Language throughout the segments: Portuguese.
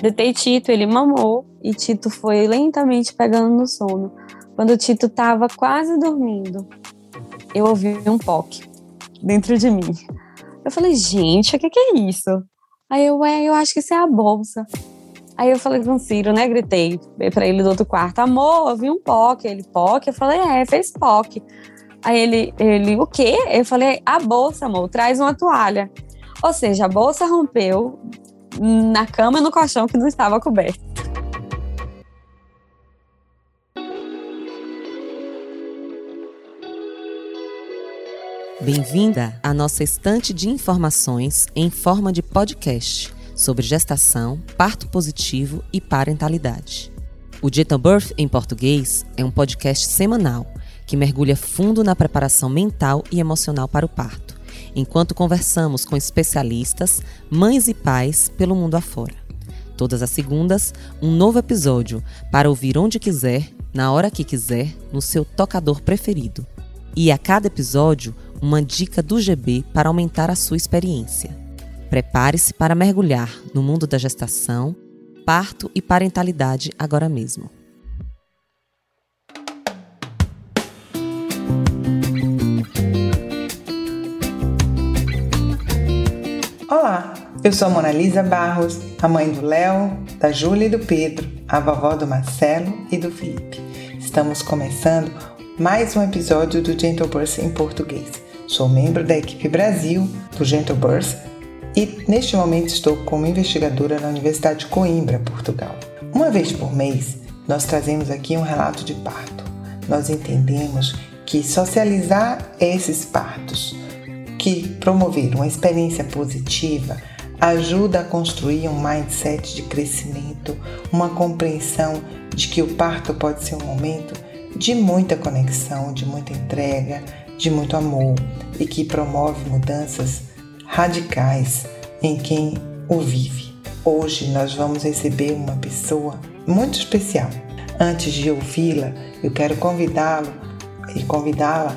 Detei Tito, ele mamou e Tito foi lentamente pegando no sono. Quando Tito estava quase dormindo, eu ouvi um POC dentro de mim. Eu falei, gente, o que, que é isso? Aí eu, é, eu acho que isso é a bolsa. Aí eu falei com o Ciro, né? Gritei para ele do outro quarto, amor, eu vi um POC. Ele, POC? Eu falei, é, fez POC. Aí ele, ele, o quê? Eu falei, a bolsa, amor, traz uma toalha. Ou seja, a bolsa rompeu na cama e no colchão que não estava coberto. Bem-vinda à nossa estante de informações em forma de podcast sobre gestação, parto positivo e parentalidade. O Gentle Birth em português é um podcast semanal que mergulha fundo na preparação mental e emocional para o parto, enquanto conversamos com especialistas, mães e pais pelo mundo afora. Todas as segundas, um novo episódio para ouvir onde quiser, na hora que quiser, no seu tocador preferido. E a cada episódio, uma dica do GB para aumentar a sua experiência. Prepare-se para mergulhar no mundo da gestação, parto e parentalidade agora mesmo. Olá, eu sou a Mona Lisa Barros, a mãe do Léo, da Júlia e do Pedro, a vovó do Marcelo e do Felipe. Estamos começando mais um episódio do Gentle Birth em português. Sou membro da equipe Brasil do Gentle Birth e neste momento estou como investigadora na Universidade de Coimbra, Portugal. Uma vez por mês, nós trazemos aqui um relato de parto. Nós entendemos que socializar esses partos, que promover uma experiência positiva, ajuda a construir um mindset de crescimento, uma compreensão de que o parto pode ser um momento de muita conexão, de muita entrega, de muito amor e que promove mudanças radicais em quem o vive. Hoje nós vamos receber uma pessoa muito especial. Antes de ouvi-la, eu quero convidá-lo e convidá-la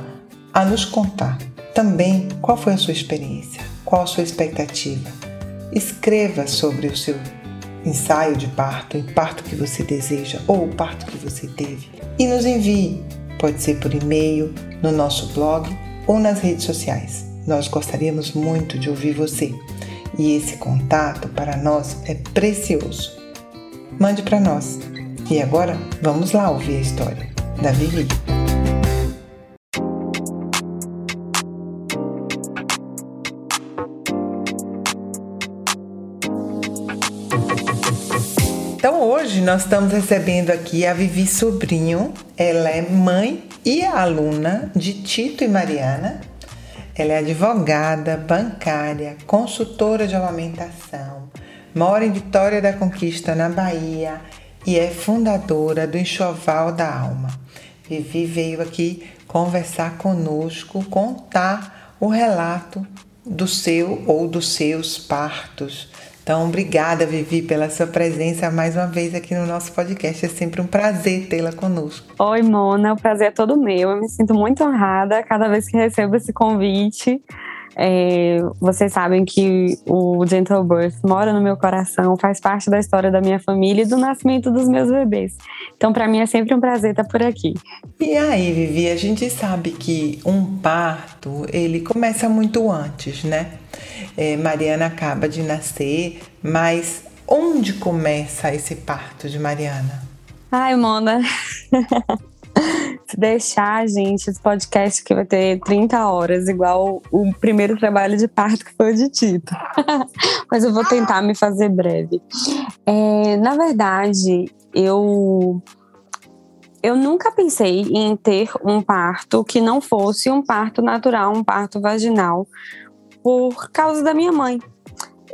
a nos contar também qual foi a sua experiência, qual a sua expectativa. Escreva sobre o seu ensaio de parto, o parto que você deseja ou o parto que você teve e nos envie. Pode ser por e-mail, no nosso blog ou nas redes sociais. Nós gostaríamos muito de ouvir você e esse contato para nós é precioso. Mande para nós. E agora vamos lá ouvir a história da Vivi. Hoje nós estamos recebendo aqui a Vivi Sobrinho. Ela é mãe e aluna de Tito e Mariana ela é advogada, bancária, consultora de amamentação, mora em Vitória da Conquista, na Bahia, e é fundadora do Enxoval da Alma. Vivi veio aqui conversar conosco, contar o relato do seu ou dos seus partos, então, obrigada, Vivi, pela sua presença mais uma vez aqui no nosso podcast. É sempre um prazer tê-la conosco. Oi, Mona, o prazer é todo meu. Eu me sinto muito honrada cada vez que recebo esse convite. É, vocês sabem que o Gentle Birth mora no meu coração, faz parte da história da minha família e do nascimento dos meus bebês. Então, para mim é sempre um prazer estar por aqui. E aí, Vivi, a gente sabe que um parto ele começa muito antes, né? É, Mariana acaba de nascer, mas onde começa esse parto de Mariana? Ai, Mona. Se deixar, gente, esse podcast que vai ter 30 horas, igual o primeiro trabalho de parto que foi o de Tito. Mas eu vou tentar me fazer breve. É, na verdade, eu eu nunca pensei em ter um parto que não fosse um parto natural, um parto vaginal, por causa da minha mãe.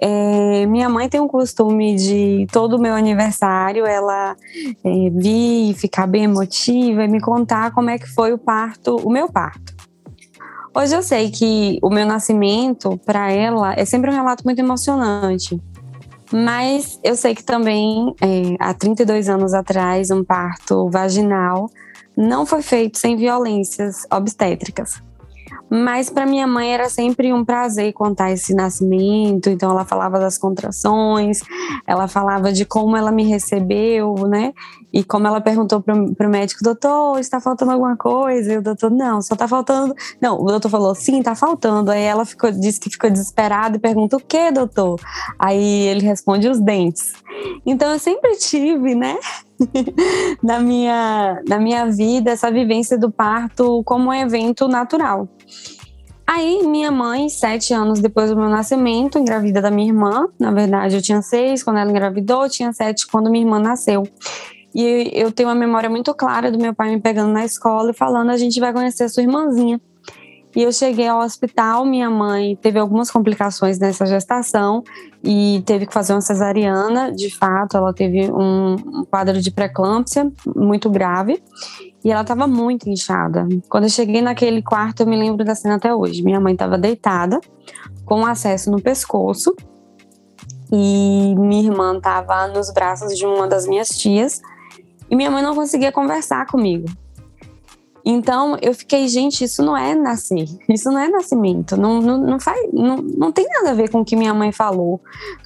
É, minha mãe tem um costume de todo meu aniversário ela é, vir, ficar bem emotiva e me contar como é que foi o parto, o meu parto. Hoje eu sei que o meu nascimento para ela é sempre um relato muito emocionante. Mas eu sei que também, é, há 32 anos atrás, um parto vaginal não foi feito sem violências obstétricas. Mas para minha mãe era sempre um prazer contar esse nascimento. Então ela falava das contrações, ela falava de como ela me recebeu, né? E como ela perguntou para o médico, doutor, está faltando alguma coisa? E o doutor, não, só está faltando. Não, o doutor falou, sim, está faltando. Aí ela ficou, disse que ficou desesperada e pergunta, o que, doutor? Aí ele responde, os dentes. Então eu sempre tive, né? na, minha, na minha vida, essa vivência do parto como um evento natural. Aí, minha mãe, sete anos depois do meu nascimento, engravida da minha irmã. Na verdade, eu tinha seis quando ela engravidou, tinha sete quando minha irmã nasceu. E eu tenho uma memória muito clara do meu pai me pegando na escola e falando: a gente vai conhecer a sua irmãzinha. E eu cheguei ao hospital, minha mãe teve algumas complicações nessa gestação e teve que fazer uma cesariana. De fato, ela teve um, quadro de pré-eclâmpsia muito grave e ela estava muito inchada. Quando eu cheguei naquele quarto, eu me lembro da cena até hoje. Minha mãe estava deitada, com acesso no pescoço, e minha irmã estava nos braços de uma das minhas tias, e minha mãe não conseguia conversar comigo. Então eu fiquei, gente, isso não é nascer, isso não é nascimento, não, não, não, faz, não, não tem nada a ver com o que minha mãe falou,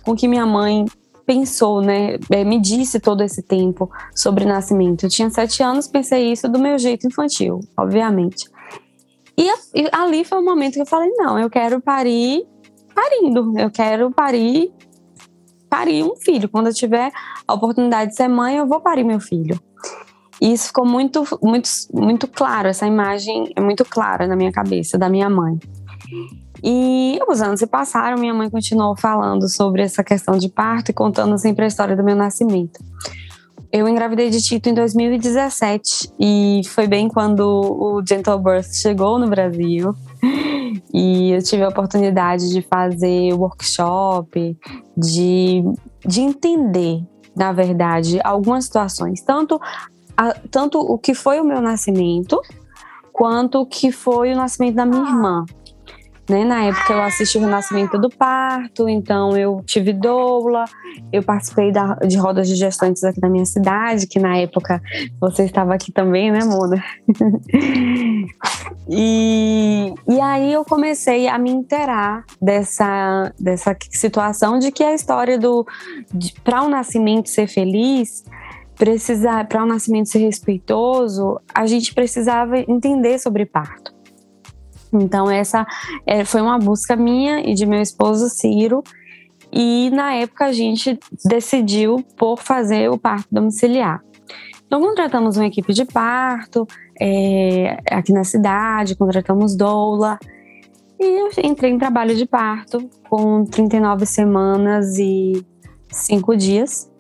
com o que minha mãe pensou, né? É, me disse todo esse tempo sobre nascimento. Eu tinha sete anos, pensei isso do meu jeito infantil, obviamente. E, e ali foi o momento que eu falei: não, eu quero parir parindo, eu quero parir parir um filho. Quando eu tiver a oportunidade de ser mãe, eu vou parir meu filho. E isso ficou muito, muito, muito claro, essa imagem é muito clara na minha cabeça, da minha mãe. E os anos se passaram, minha mãe continuou falando sobre essa questão de parto e contando sempre a história do meu nascimento. Eu engravidei de Tito em 2017 e foi bem quando o Gentle Birth chegou no Brasil. E eu tive a oportunidade de fazer workshop, de, de entender, na verdade, algumas situações, tanto a, tanto o que foi o meu nascimento, quanto o que foi o nascimento da minha irmã. Né? Na época eu assisti o nascimento do parto, então eu tive doula, eu participei da, de rodas de gestantes aqui na minha cidade, que na época você estava aqui também, né, Moda? e, e aí eu comecei a me inteirar dessa, dessa situação de que a história do para o nascimento ser feliz, precisar para o nascimento ser respeitoso, a gente precisava entender sobre parto. Então essa é, foi uma busca minha e de meu esposo Ciro. E na época a gente decidiu por fazer o parto domiciliar. Então contratamos uma equipe de parto é, aqui na cidade, contratamos doula e eu entrei em trabalho de parto com 39 semanas e 5 dias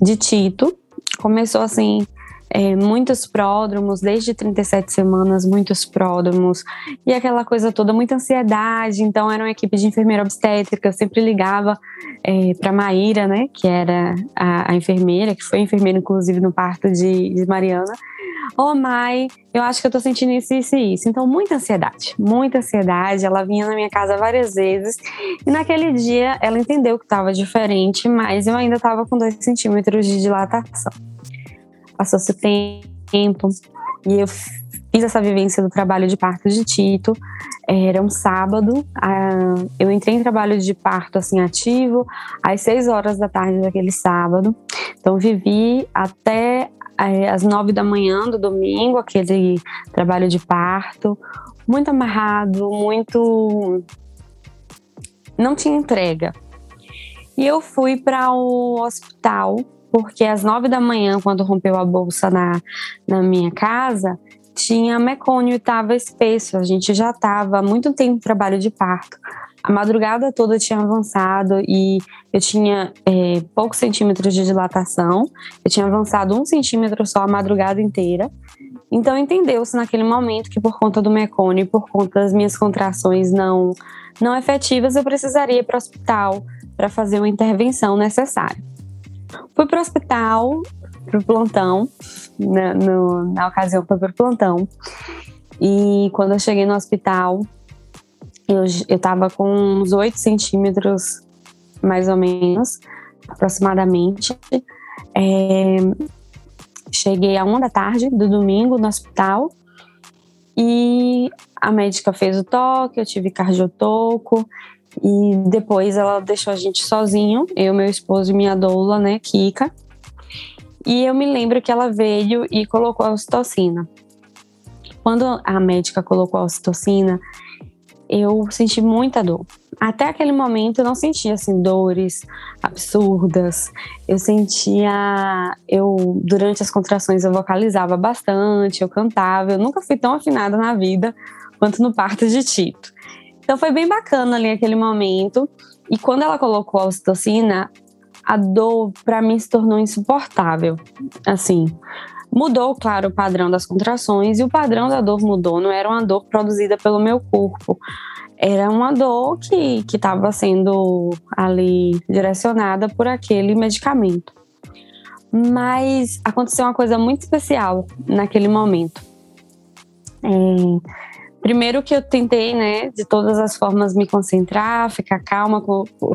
de Tito começou assim, é, muitos pródromos, desde 37 semanas, muitos pródromos, e aquela coisa toda, muita ansiedade. Então, era uma equipe de enfermeira obstétrica, eu sempre ligava é, para Maíra, né, que era a, a, enfermeira, que foi enfermeira, inclusive, no parto de, de Mariana. Ô, oh, Mai, eu acho que eu tô sentindo isso, isso e isso. Então, muita ansiedade, muita ansiedade. Ela vinha na minha casa várias vezes. E naquele dia, ela entendeu que estava diferente, mas eu ainda estava com dois centímetros de dilatação passou-se tempo e eu fiz essa vivência do trabalho de parto de Tito. Era um sábado, eu entrei em trabalho de parto assim ativo às seis horas da tarde daquele sábado. Então vivi até é, às nove da manhã do domingo aquele trabalho de parto, muito amarrado, muito não tinha entrega. E eu fui para o hospital porque às nove da manhã, quando rompeu a bolsa na, na minha casa, tinha mecônio e estava espesso. A gente já estava há muito tempo em trabalho de parto. A madrugada toda tinha avançado e eu tinha é, poucos centímetros de dilatação. Eu tinha avançado um centímetro só a madrugada inteira. Então entendeu-se naquele momento que por conta do mecônio e por conta das minhas contrações não, não efetivas, eu precisaria ir para o hospital para fazer uma intervenção necessária. Fui para o hospital, para o plantão, na, no, na ocasião foi para o plantão. E quando eu cheguei no hospital, eu, eu tava com uns 8 centímetros, mais ou menos, aproximadamente. É, cheguei a uma da tarde do domingo no hospital. E a médica fez o toque, eu tive cardiotoco. E depois ela deixou a gente sozinho, eu, meu esposo e minha doula, né, Kika. E eu me lembro que ela veio e colocou a ocitocina. Quando a médica colocou a ocitocina, eu senti muita dor. Até aquele momento eu não sentia assim dores absurdas. Eu sentia, eu durante as contrações eu vocalizava bastante, eu cantava. Eu nunca fui tão afinada na vida quanto no parto de Tito. Então foi bem bacana ali aquele momento. E quando ela colocou a ocitocina, a dor para mim se tornou insuportável. Assim, mudou, claro, o padrão das contrações e o padrão da dor mudou. Não era uma dor produzida pelo meu corpo, era uma dor que estava sendo ali direcionada por aquele medicamento. Mas aconteceu uma coisa muito especial naquele momento. É, primeiro que eu tentei, né, de todas as formas me concentrar, ficar calma,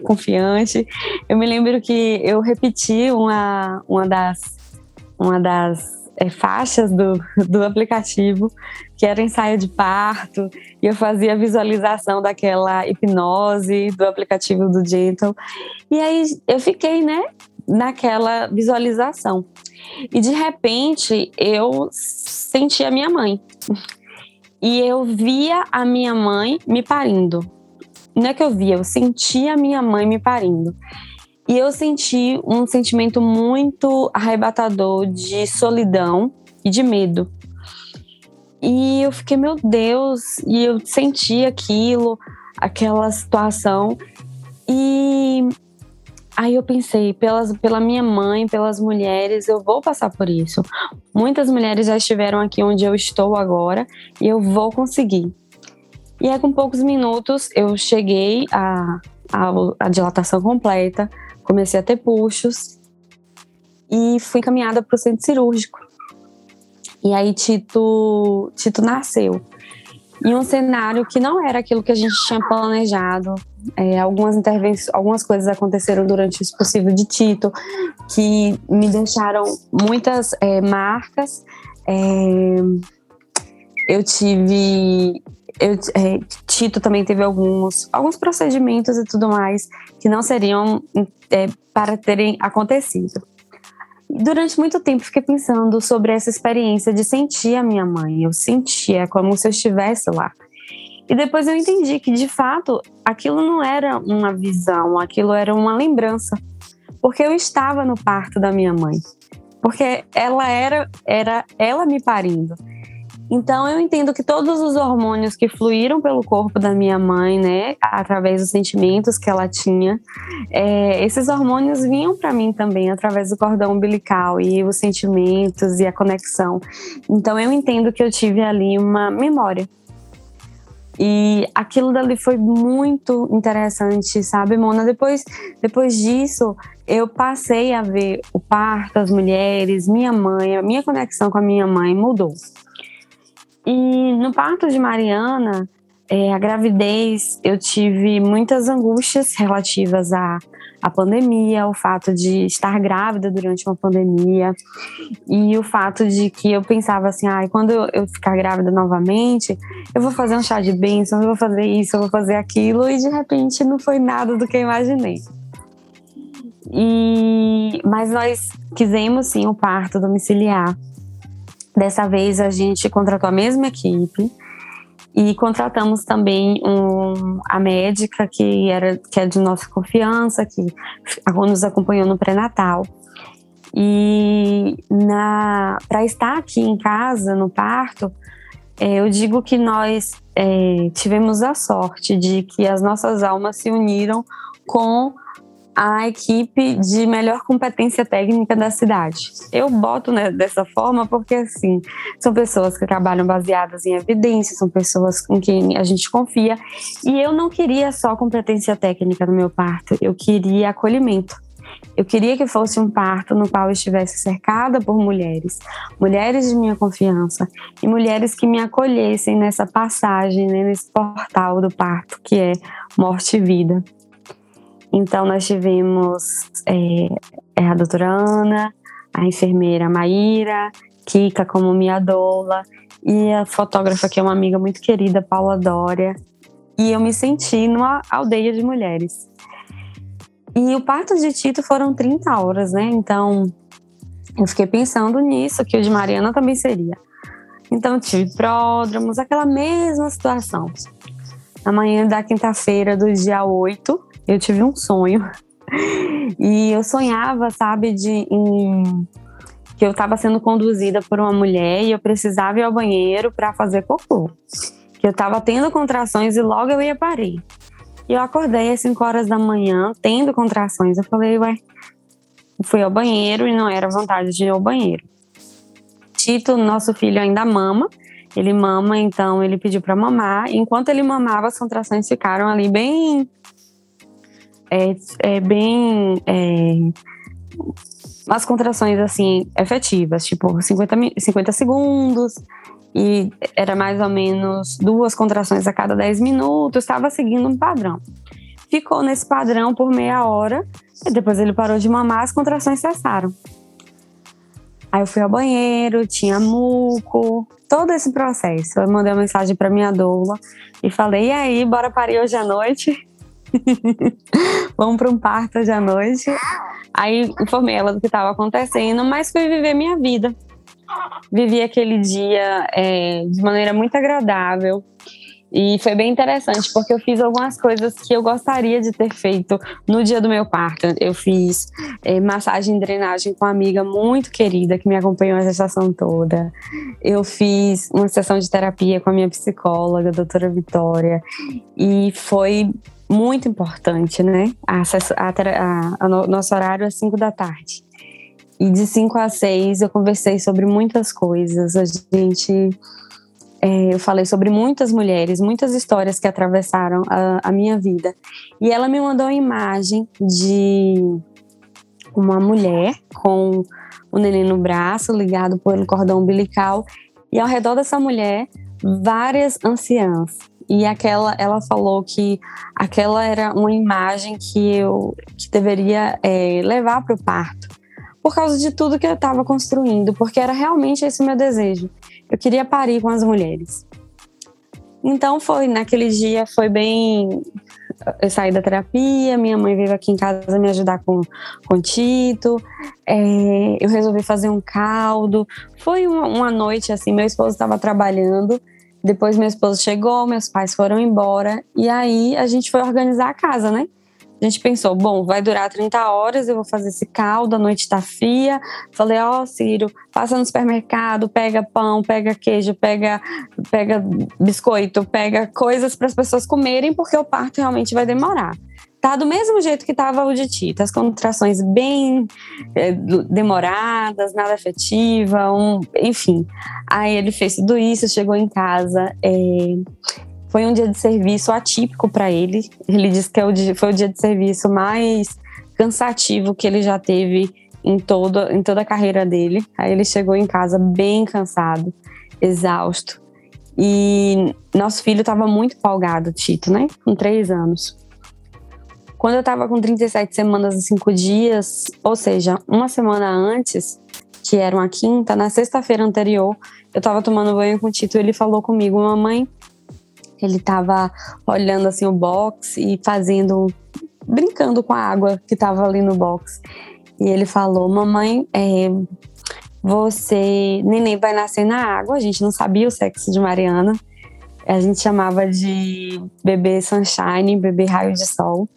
confiante. Eu me lembro que eu repeti uma, uma das, uma das é, faixas do, do aplicativo, que era ensaio de parto, e eu fazia a visualização daquela hipnose do aplicativo do Gentle. E aí eu fiquei, né, naquela visualização. E de repente eu senti a minha mãe. E eu via a minha mãe me parindo. Não é que eu via, eu sentia a minha mãe me parindo. E eu senti um sentimento muito arrebatador de solidão e de medo. E eu fiquei, meu Deus, e eu senti aquilo, aquela situação. E aí eu pensei, pelas, pela minha mãe, pelas mulheres, eu vou passar por isso. Muitas mulheres já estiveram aqui onde eu estou agora e eu vou conseguir. E aí, com poucos minutos, eu cheguei à, à dilatação completa, comecei a ter puxos e fui encaminhada para o centro cirúrgico. E aí Tito, Tito nasceu. Em um cenário que não era aquilo que a gente tinha planejado. É, algumas intervenções, algumas coisas aconteceram durante o expulsivo de Tito que me deixaram muitas é, marcas. É, eu tive eu, é, Tito também teve alguns, alguns procedimentos e tudo mais que não seriam é, para terem acontecido. Durante muito tempo fiquei pensando sobre essa experiência de sentir a minha mãe. Eu sentia como se eu estivesse lá. E depois eu entendi que, de fato, aquilo não era uma visão, aquilo era uma lembrança. Porque eu estava no parto da minha mãe. Porque ela era, era ela me parindo. Então eu entendo que todos os hormônios que fluíram pelo corpo da minha mãe, né, através dos sentimentos que ela tinha, é, esses hormônios vinham para mim também através do cordão umbilical e os sentimentos e a conexão. Então eu entendo que eu tive ali uma memória. E aquilo dali foi muito interessante, sabe, Mona? Depois, depois disso, eu passei a ver o parto, as mulheres, minha mãe, a minha conexão com a minha mãe mudou. E no parto de Mariana, é, a gravidez, eu tive muitas angústias relativas à, à pandemia, ao fato de estar grávida durante uma pandemia e o fato de que eu pensava assim, ah, quando eu, eu ficar grávida novamente, eu vou fazer um chá de bênção, eu vou fazer isso, eu vou fazer aquilo e de repente não foi nada do que eu imaginei. E, mas nós quisemos sim o parto domiciliar Dessa vez a gente contratou a mesma equipe e contratamos também um, a médica que era que é de nossa confiança, que nos acompanhou no pré-natal. E para estar aqui em casa no parto, é, eu digo que nós é, tivemos a sorte de que as nossas almas se uniram com a equipe de melhor competência técnica da cidade. Eu boto né, dessa forma porque, assim, são pessoas que trabalham baseadas em evidências, são pessoas com quem a gente confia. E eu não queria só competência técnica no meu parto, eu queria acolhimento. Eu queria que fosse um parto no qual eu estivesse cercada por mulheres, mulheres de minha confiança e mulheres que me acolhessem nessa passagem, né, nesse portal do parto que é morte e vida. Então, nós tivemos é, é, a doutora Ana, a enfermeira Maíra, Kika como minha doula e a fotógrafa, que é uma amiga muito querida, Paula Dória, e eu me senti numa aldeia de mulheres. E o parto de Tito foram 30 horas, né? Então, eu fiquei pensando nisso, que o de Mariana também seria. Então, tive pródromos, aquela mesma situação. Na manhã da quinta-feira do dia 8, eu tive um sonho. E eu sonhava, sabe, de em, que eu estava sendo conduzida por uma mulher e eu precisava ir ao banheiro para fazer cocô. Que eu estava tendo contrações e logo eu ia parir. E eu acordei às 5 horas da manhã, tendo contrações. Eu falei, ué, fui ao banheiro e não era vontade de ir ao banheiro. Tito, nosso filho, ainda mama. Ele mama, então ele pediu para mamar. Enquanto ele mamava, as contrações ficaram ali bem. É, é bem. É, as contrações, assim, efetivas, tipo 50, 50 segundos, e era mais ou menos duas contrações a cada 10 minutos, estava seguindo um padrão. Ficou nesse padrão por meia hora, e depois ele parou de mamar, as contrações cessaram. Aí eu fui ao banheiro, tinha muco, todo esse processo. Eu mandei uma mensagem para minha doula e falei: e aí, bora parir hoje à noite? Vamos para um parto hoje à noite. Aí informei ela do que estava acontecendo, mas fui viver minha vida. Vivi aquele dia é, de maneira muito agradável. E foi bem interessante, porque eu fiz algumas coisas que eu gostaria de ter feito no dia do meu parto. Eu fiz é, massagem e drenagem com uma amiga muito querida que me acompanhou a gestação toda. Eu fiz uma sessão de terapia com a minha psicóloga, a doutora Vitória. E foi muito importante, né? A, a, a, a nosso horário é 5 da tarde. E de 5 a 6 eu conversei sobre muitas coisas. A gente é, eu falei sobre muitas mulheres, muitas histórias que atravessaram a, a minha vida. E ela me mandou uma imagem de uma mulher com o neném no braço, ligado pelo cordão umbilical, e ao redor dessa mulher, várias anciãs. E aquela, ela falou que aquela era uma imagem que eu que deveria é, levar para o parto, por causa de tudo que eu estava construindo, porque era realmente esse o meu desejo. Eu queria parir com as mulheres. Então foi, naquele dia foi bem. Eu saí da terapia, minha mãe veio aqui em casa me ajudar com, com Tito. É, eu resolvi fazer um caldo. Foi uma, uma noite assim, meu esposo estava trabalhando. Depois meu esposo chegou, meus pais foram embora. E aí a gente foi organizar a casa, né? A gente pensou, bom, vai durar 30 horas, eu vou fazer esse caldo, a noite tá fria. Falei, ó, oh, Ciro, passa no supermercado, pega pão, pega queijo, pega, pega biscoito, pega coisas para as pessoas comerem, porque o parto realmente vai demorar. Tá do mesmo jeito que tava o de Tita, as contrações bem é, demoradas, nada afetiva, um, enfim. Aí ele fez tudo isso, chegou em casa. É, foi um dia de serviço atípico para ele. Ele disse que é o dia, foi o dia de serviço mais cansativo que ele já teve em, todo, em toda a carreira dele. Aí ele chegou em casa bem cansado, exausto. E nosso filho estava muito empolgado, Tito, né? Com três anos. Quando eu estava com 37 semanas e cinco dias, ou seja, uma semana antes, que era uma quinta, na sexta-feira anterior, eu estava tomando banho com o Tito e ele falou comigo: Mamãe, ele estava olhando assim o box e fazendo, brincando com a água que estava ali no box. E ele falou: Mamãe, é, você, neném vai nascer na água. A gente não sabia o sexo de Mariana. A gente chamava de bebê sunshine, bebê raio de sol.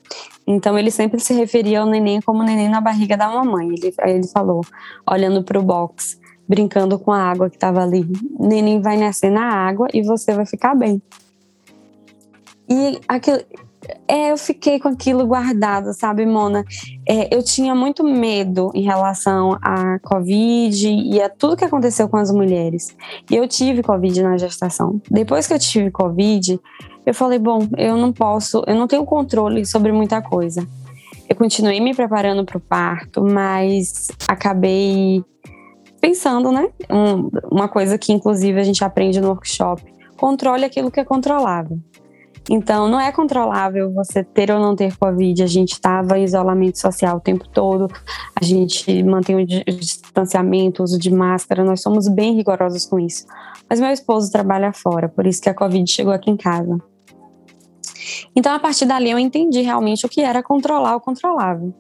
Então ele sempre se referia ao neném como neném na barriga da mamãe. Ele, aí ele falou, olhando para o box, brincando com a água que estava ali: Neném vai nascer na água e você vai ficar bem. E aquilo, é, eu fiquei com aquilo guardado, sabe, Mona? É, eu tinha muito medo em relação à Covid e a tudo que aconteceu com as mulheres. E eu tive Covid na gestação. Depois que eu tive Covid, eu falei: bom, eu não posso, eu não tenho controle sobre muita coisa. Eu continuei me preparando para o parto, mas acabei pensando, né? Um, uma coisa que, inclusive, a gente aprende no workshop: controle aquilo que é controlável. Então, não é controlável você ter ou não ter Covid. A gente estava em isolamento social o tempo todo, a gente mantém o distanciamento, uso de máscara, nós somos bem rigorosos com isso. Mas meu esposo trabalha fora, por isso que a Covid chegou aqui em casa. Então, a partir dali, eu entendi realmente o que era controlar o controlável.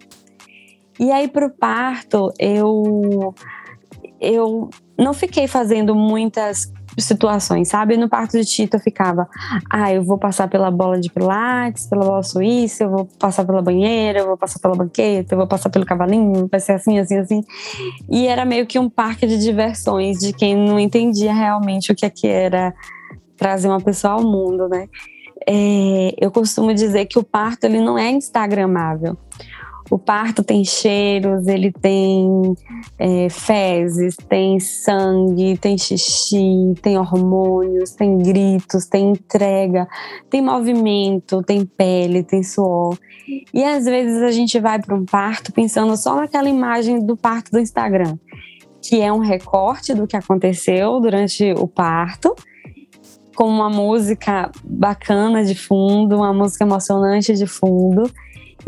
E aí, para o parto, eu, eu não fiquei fazendo muitas situações, sabe? No parto de Tito eu ficava, ah, eu vou passar pela bola de pilates, pela bola suíça, eu vou passar pela banheira, eu vou passar pela banqueta, eu vou passar pelo cavalinho, vai ser assim, assim, assim. E era meio que um parque de diversões de quem não entendia realmente o que é que era trazer uma pessoa ao mundo, né? É, eu costumo dizer que o parto ele não é instagramável. O parto tem cheiros, ele tem é, fezes, tem sangue, tem xixi, tem hormônios, tem gritos, tem entrega, tem movimento, tem pele, tem suor. E às vezes a gente vai para um parto pensando só naquela imagem do parto do Instagram, que é um recorte do que aconteceu durante o parto com uma música bacana de fundo, uma música emocionante de fundo.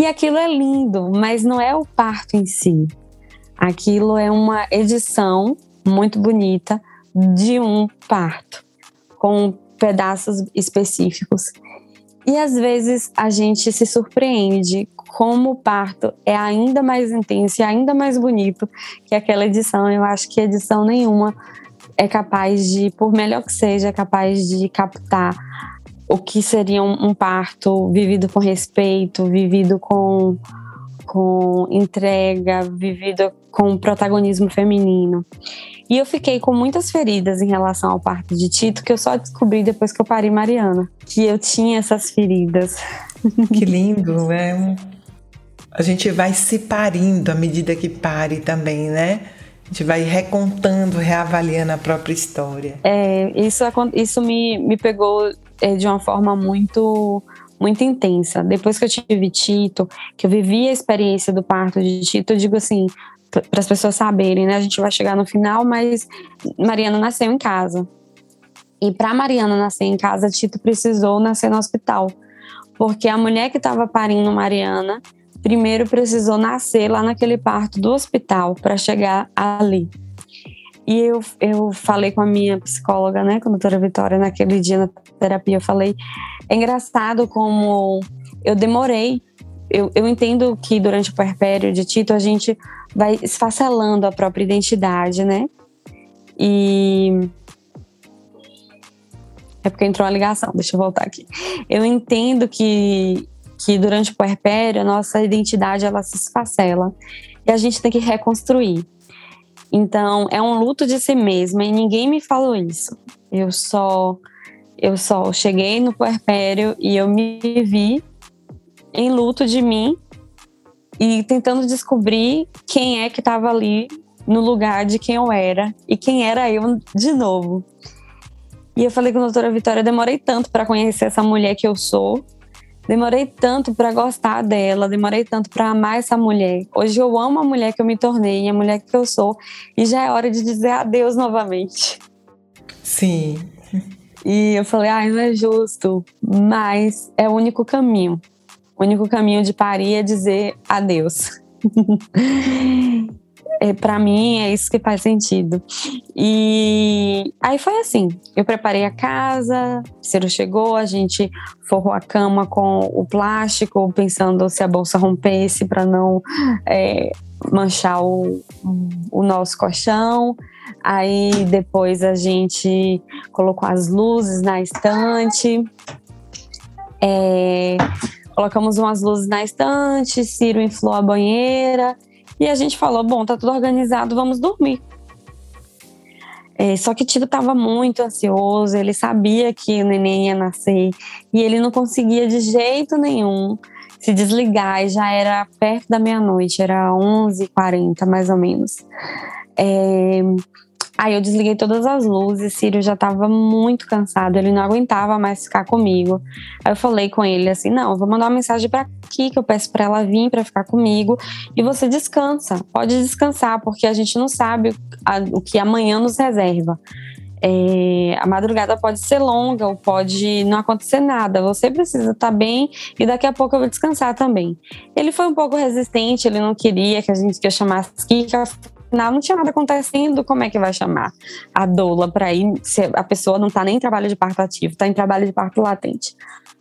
E aquilo é lindo, mas não é o parto em si. Aquilo é uma edição muito bonita de um parto, com pedaços específicos. E às vezes a gente se surpreende como o parto é ainda mais intenso e ainda mais bonito que aquela edição. Eu acho que edição nenhuma é capaz de, por melhor que seja, é capaz de captar o que seria um, um parto vivido com respeito, vivido com, com entrega, vivido com protagonismo feminino. E eu fiquei com muitas feridas em relação ao parto de Tito, que eu só descobri depois que eu parei Mariana, que eu tinha essas feridas. Que lindo, é. A gente vai se parindo à medida que pare também, né? A gente vai recontando, reavaliando a própria história. É, isso, isso me, me pegou é, de uma forma muito muito intensa. Depois que eu tive Tito, que eu vivi a experiência do parto de Tito, eu digo assim, para as pessoas saberem, né? A gente vai chegar no final, mas Mariana nasceu em casa. E para Mariana nascer em casa, Tito precisou nascer no hospital. Porque a mulher que estava parindo Mariana, primeiro precisou nascer lá naquele parto do hospital para chegar ali. E eu, eu falei com a minha psicóloga, né, com a doutora Vitória, naquele dia na terapia, eu falei, é engraçado como eu demorei. Eu, eu entendo que durante o puerpério de Tito a gente vai esfacelando a própria identidade, né? E é porque entrou uma ligação, deixa eu voltar aqui. Eu entendo que, que durante o puerpério a nossa identidade ela se esfacela e a gente tem que reconstruir. Então, é um luto de si mesma e ninguém me falou isso. Eu só eu só cheguei no puerpério e eu me vi em luto de mim e tentando descobrir quem é que estava ali no lugar de quem eu era e quem era eu de novo. E eu falei com a doutora Vitória, demorei tanto para conhecer essa mulher que eu sou Demorei tanto para gostar dela, demorei tanto para amar essa mulher. Hoje eu amo a mulher que eu me tornei, a mulher que eu sou, e já é hora de dizer adeus novamente. Sim. E eu falei, ah, não é justo, mas é o único caminho. O único caminho de parir é dizer adeus. é, para mim é isso que faz sentido. E aí foi assim: eu preparei a casa, o Ciro chegou, a gente forrou a cama com o plástico, pensando se a bolsa rompesse para não é, manchar o, o nosso colchão. Aí depois a gente colocou as luzes na estante. É, colocamos umas luzes na estante, Ciro inflou a banheira e a gente falou: bom, tá tudo organizado, vamos dormir. É, só que Tito estava muito ansioso, ele sabia que o neném ia nascer e ele não conseguia de jeito nenhum se desligar. E já era perto da meia-noite, era 11h40 mais ou menos. É, Aí eu desliguei todas as luzes, Círio já tava muito cansado, ele não aguentava mais ficar comigo. Aí eu falei com ele assim: "Não, vou mandar uma mensagem para aqui que eu peço para ela vir para ficar comigo e você descansa. Pode descansar, porque a gente não sabe o que amanhã nos reserva. é, a madrugada pode ser longa ou pode não acontecer nada. Você precisa estar tá bem e daqui a pouco eu vou descansar também. Ele foi um pouco resistente, ele não queria que a gente que eu chamasse Kika. Afinal, não tinha nada acontecendo, como é que vai chamar a doula para ir se a pessoa não está nem em trabalho de parto ativo, está em trabalho de parto latente.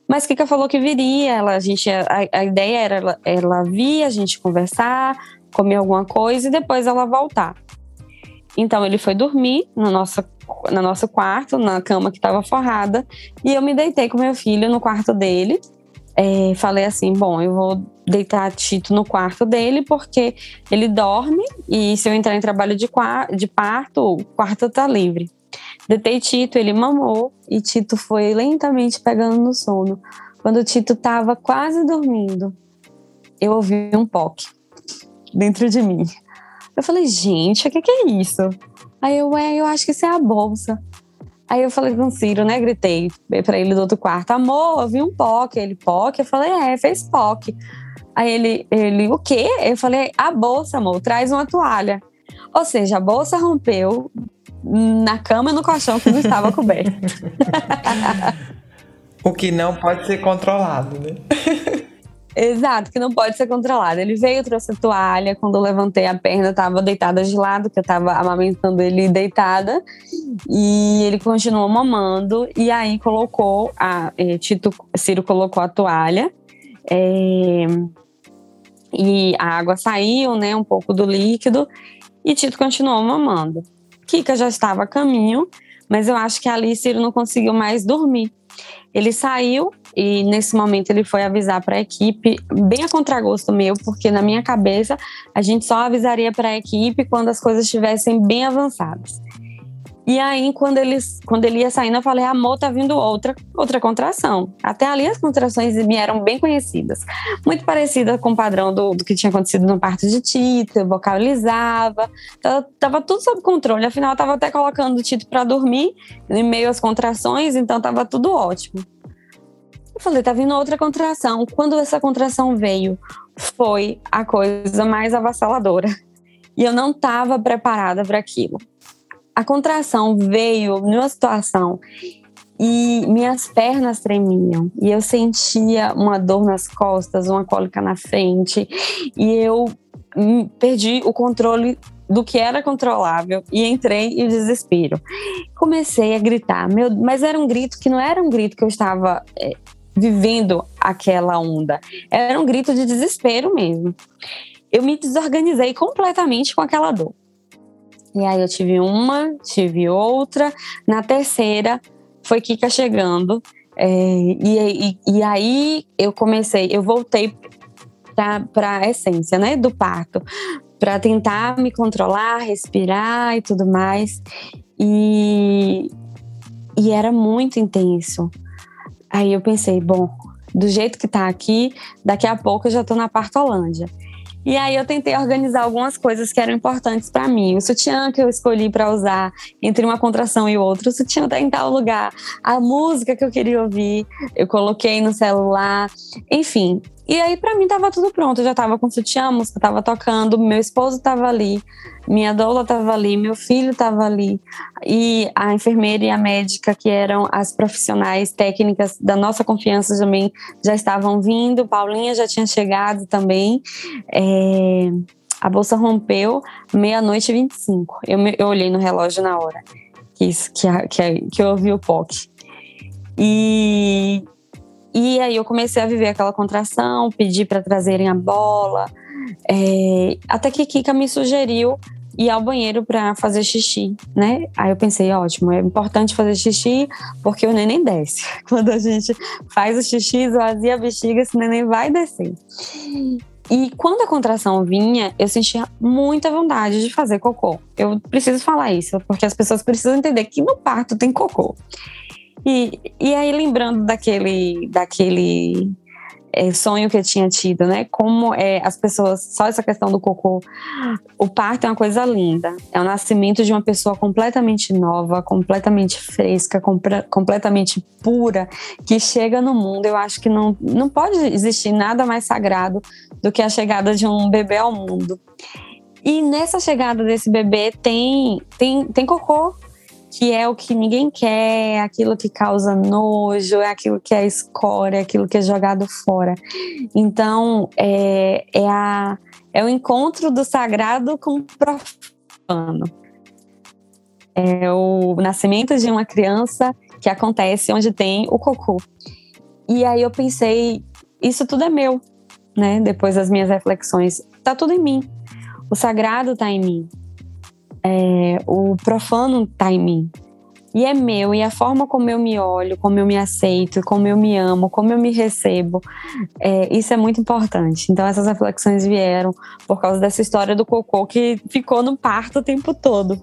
Mas Kika falou que viria, ela, a, gente, a, a ideia era ela, ela vir, a gente conversar, comer alguma coisa e depois ela voltar. Então ele foi dormir no nosso, no nosso quarto, na cama que estava forrada, e eu me deitei com meu filho no quarto dele. É, falei assim: bom, eu vou deitar Tito no quarto dele porque ele dorme e se eu entrar em trabalho de, de parto, o quarto tá livre. Deitei Tito, ele mamou e Tito foi lentamente pegando no sono. Quando Tito estava quase dormindo, eu ouvi um poque dentro de mim. Eu falei, gente, o que, que é isso? Aí eu, é, eu acho que isso é a bolsa. Aí eu falei com o Ciro, né? Gritei pra ele do outro quarto, amor, eu vi um POC. Ele, POC? Eu falei, é, fez POC. Aí ele, ele, o quê? Eu falei, a bolsa, amor, traz uma toalha. Ou seja, a bolsa rompeu na cama e no colchão que não estava coberto. o que não pode ser controlado, né? Exato, que não pode ser controlado. Ele veio, trouxe a toalha. Quando eu levantei a perna, estava deitada de lado, que eu estava amamentando ele deitada. E ele continuou mamando. E aí colocou a. Eh, Tito Ciro colocou a toalha. É, e a água saiu, né? Um pouco do líquido. E Tito continuou mamando. Kika já estava a caminho, mas eu acho que ali Ciro não conseguiu mais dormir. Ele saiu e nesse momento ele foi avisar para a equipe, bem a contragosto meu, porque na minha cabeça a gente só avisaria para a equipe quando as coisas estivessem bem avançadas. E aí, quando ele, quando ele ia saindo, eu falei: amor, tá vindo outra, outra contração. Até ali as contrações me eram bem conhecidas. Muito parecida com o padrão do, do que tinha acontecido no parto de Tito, eu vocalizava, tava, tava tudo sob controle. Afinal, eu tava até colocando o Tito para dormir, em meio às contrações, então tava tudo ótimo. Eu falei, tá vindo outra contração. Quando essa contração veio, foi a coisa mais avassaladora. E eu não estava preparada para aquilo. A contração veio numa situação e minhas pernas tremiam e eu sentia uma dor nas costas, uma cólica na frente e eu perdi o controle do que era controlável e entrei em desespero. Comecei a gritar, meu, mas era um grito que não era um grito que eu estava é, vivendo aquela onda. Era um grito de desespero mesmo. Eu me desorganizei completamente com aquela dor. E aí eu tive uma, tive outra. Na terceira foi Kika chegando. É, e, e, e, aí eu comecei, eu voltei para a essência né, do parto, para tentar me controlar, respirar e tudo mais. E, e era muito intenso. Aí eu pensei, bom, do jeito que tá aqui, daqui a pouco eu já tô na Partolândia. E aí eu tentei organizar algumas coisas que eram importantes para mim. O sutiã que eu escolhi para usar entre uma contração e outra, o sutiã tá em tal lugar, a música que eu queria ouvir, eu coloquei no celular, enfim. E aí para mim tava tudo pronto, eu já tava com sutiã, a música tava tocando, meu esposo tava ali, minha doula estava ali, meu filho estava ali, e a enfermeira e a médica, que eram as profissionais técnicas da nossa confiança também, já estavam vindo, Paulinha já tinha chegado também. É, a bolsa rompeu meia-noite e 25. Eu, eu olhei no relógio na hora que, que, que, que eu ouvi o POC. E, e aí eu comecei a viver aquela contração, pedi para trazerem a bola, é, até que Kika me sugeriu ir ao banheiro para fazer xixi, né? Aí eu pensei, ótimo, é importante fazer xixi porque o neném desce. Quando a gente faz o xixi, esvazia a bexiga, esse neném vai descer. E quando a contração vinha, eu sentia muita vontade de fazer cocô. Eu preciso falar isso, porque as pessoas precisam entender que no parto tem cocô. E, e aí, lembrando daquele, daquele é, sonho que eu tinha tido, né? Como é, as pessoas, só essa questão do cocô, o parto é uma coisa linda. É o nascimento de uma pessoa completamente nova, completamente fresca, completamente pura, que chega no mundo. Eu acho que não, não pode existir nada mais sagrado do que a chegada de um bebê ao mundo. E nessa chegada desse bebê tem, tem, tem cocô, que é o que ninguém quer, é aquilo que causa nojo, é aquilo que é escória, é aquilo que é jogado fora. Então, é, é, a, é o encontro do sagrado com o profano. É o nascimento de uma criança que acontece onde tem o cocô. E aí eu pensei, isso tudo é meu, né? Depois das minhas reflexões, tá tudo em mim. O sagrado tá em mim é, o profano tá em mim. E é meu, e a forma como eu me olho, como eu me aceito, como eu me amo, como eu me recebo, é, isso é muito importante. Então, essas reflexões vieram por causa dessa história do cocô que ficou no parto o tempo todo.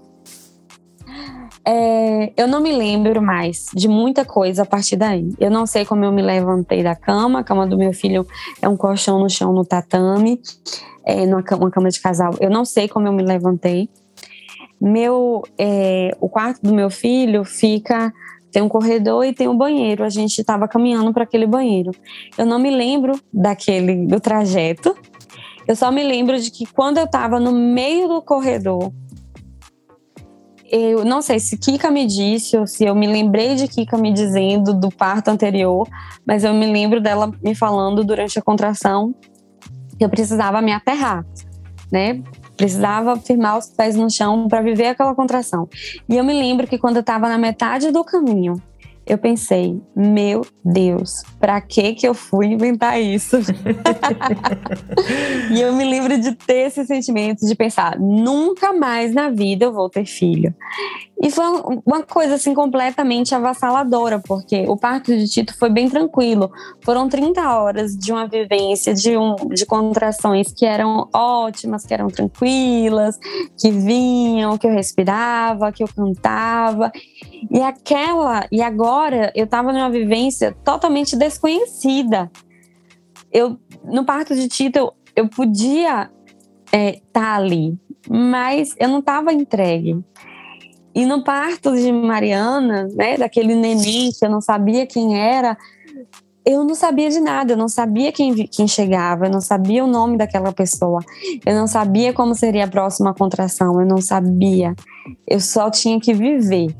É, eu não me lembro mais de muita coisa a partir daí. Eu não sei como eu me levantei da cama. A cama do meu filho é um colchão no chão no tatame, é, numa cama, uma cama de casal. Eu não sei como eu me levantei. Meu, é, o quarto do meu filho fica tem um corredor e tem um banheiro. A gente estava caminhando para aquele banheiro. Eu não me lembro daquele do trajeto. Eu só me lembro de que quando eu estava no meio do corredor, eu não sei se Kika me disse ou se eu me lembrei de Kika me dizendo do parto anterior, mas eu me lembro dela me falando durante a contração que eu precisava me aterrar, né? Precisava firmar os pés no chão para viver aquela contração. E eu me lembro que quando eu estava na metade do caminho, eu pensei, meu Deus, para que que eu fui inventar isso? e eu me lembro de ter esse sentimento de pensar, nunca mais na vida eu vou ter filho. E foi uma coisa assim completamente avassaladora, porque o parto de Tito foi bem tranquilo. Foram 30 horas de uma vivência de, um, de contrações que eram ótimas, que eram tranquilas, que vinham, que eu respirava, que eu cantava. E aquela, e agora eu estava numa vivência totalmente desconhecida. Eu no parto de Tito eu, eu podia estar é, tá ali, mas eu não estava entregue. E no parto de Mariana, né, daquele neném que eu não sabia quem era, eu não sabia de nada, eu não sabia quem, quem chegava, eu não sabia o nome daquela pessoa, eu não sabia como seria a próxima contração, eu não sabia. Eu só tinha que viver.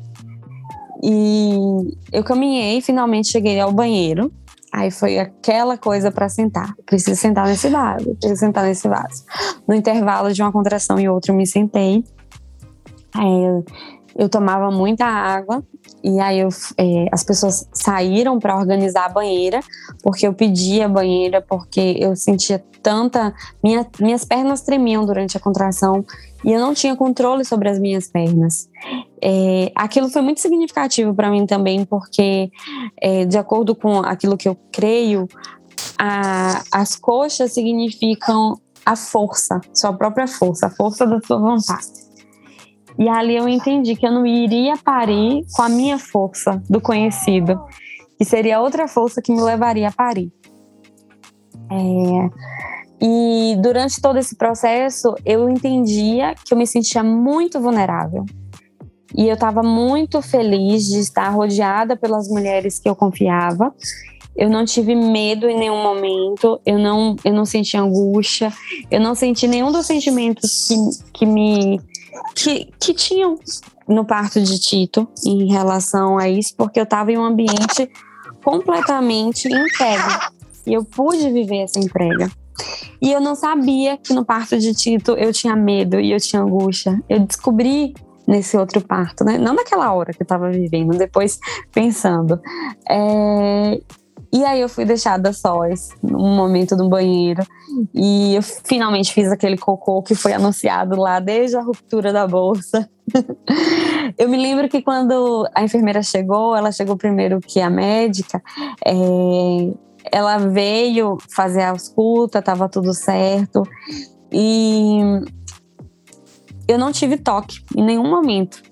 E eu caminhei, finalmente cheguei ao banheiro. Aí foi aquela coisa para sentar. Preciso sentar nesse vaso, preciso sentar nesse vaso. No intervalo de uma contração e outra, eu me sentei. Aí eu tomava muita água e aí eu, é, as pessoas saíram para organizar a banheira porque eu pedia banheira porque eu sentia tanta minha, minhas pernas tremiam durante a contração e eu não tinha controle sobre as minhas pernas é, aquilo foi muito significativo para mim também porque é, de acordo com aquilo que eu creio a, as coxas significam a força sua própria força a força da sua vontade e ali eu entendi que eu não iria parir com a minha força do conhecido, que seria outra força que me levaria a parir. É, e durante todo esse processo, eu entendia que eu me sentia muito vulnerável. E eu estava muito feliz de estar rodeada pelas mulheres que eu confiava. Eu não tive medo em nenhum momento, eu não, eu não senti angústia, eu não senti nenhum dos sentimentos que, que me que, que tinham no parto de Tito em relação a isso, porque eu estava em um ambiente completamente entregue. E eu pude viver essa entrega. E eu não sabia que no parto de Tito eu tinha medo e eu tinha angústia. Eu descobri nesse outro parto, né? Não naquela hora que eu estava vivendo, depois pensando. É... E aí eu fui deixada sós, num momento no banheiro. E eu finalmente fiz aquele cocô que foi anunciado lá desde a ruptura da bolsa. eu me lembro que quando a enfermeira chegou, ela chegou primeiro que a médica. É, ela veio fazer a ausculta, estava tudo certo. E eu não tive toque em nenhum momento.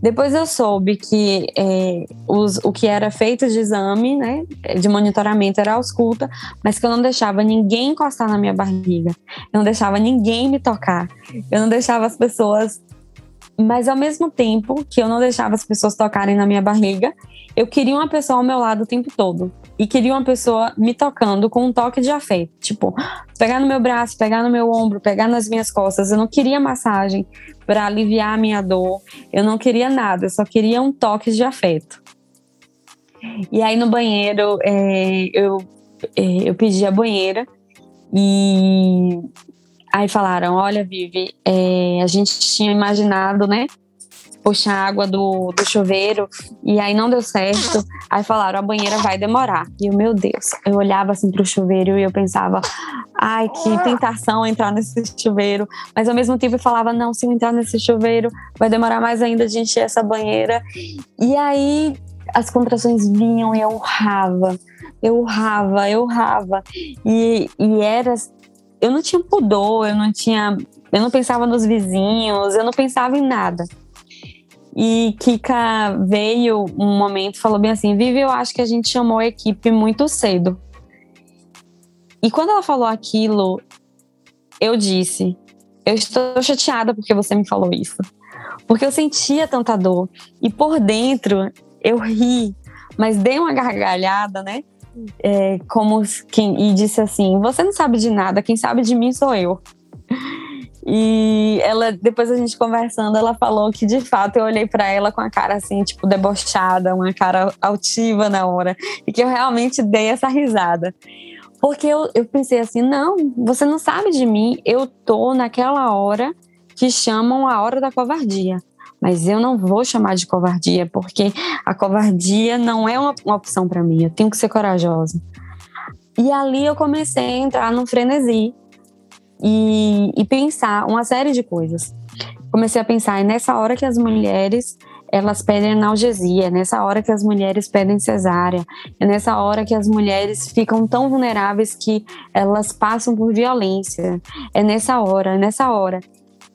Depois eu soube que é, os, o que era feito de exame, né, de monitoramento era ausculta, mas que eu não deixava ninguém encostar na minha barriga, eu não deixava ninguém me tocar, eu não deixava as pessoas. Mas ao mesmo tempo que eu não deixava as pessoas tocarem na minha barriga, eu queria uma pessoa ao meu lado o tempo todo. E queria uma pessoa me tocando com um toque de afeto. Tipo, pegar no meu braço, pegar no meu ombro, pegar nas minhas costas. Eu não queria massagem para aliviar a minha dor. Eu não queria nada, eu só queria um toque de afeto. E aí no banheiro, é, eu, é, eu pedi a banheira e aí falaram: Olha, Vivi, é, a gente tinha imaginado, né? Puxar água do, do chuveiro e aí não deu certo. Aí falaram, a banheira vai demorar. E o meu Deus, eu olhava assim pro chuveiro e eu pensava, ai, que tentação entrar nesse chuveiro. Mas ao mesmo tempo eu falava, não, se eu entrar nesse chuveiro, vai demorar mais ainda de encher essa banheira. E aí as contrações vinham e eu urrava, eu urrava, eu urrava. E, e era. Eu não tinha pudor, eu não tinha. Eu não pensava nos vizinhos, eu não pensava em nada. E Kika veio um momento e falou bem assim: Vivi, eu acho que a gente chamou a equipe muito cedo. E quando ela falou aquilo, eu disse: Eu estou chateada porque você me falou isso. Porque eu sentia tanta dor. E por dentro eu ri, mas dei uma gargalhada, né? É, como quem, e disse assim: Você não sabe de nada, quem sabe de mim sou eu. E ela, depois a gente conversando, ela falou que de fato eu olhei para ela com a cara assim, tipo, debochada, uma cara altiva na hora, e que eu realmente dei essa risada. Porque eu, eu pensei assim: não, você não sabe de mim, eu tô naquela hora que chamam a hora da covardia. Mas eu não vou chamar de covardia, porque a covardia não é uma, uma opção para mim, eu tenho que ser corajosa. E ali eu comecei a entrar num frenesi e, e pensar uma série de coisas. Comecei a pensar, é nessa hora que as mulheres elas pedem analgesia, é nessa hora que as mulheres pedem cesárea, é nessa hora que as mulheres ficam tão vulneráveis que elas passam por violência, é nessa hora, é nessa hora.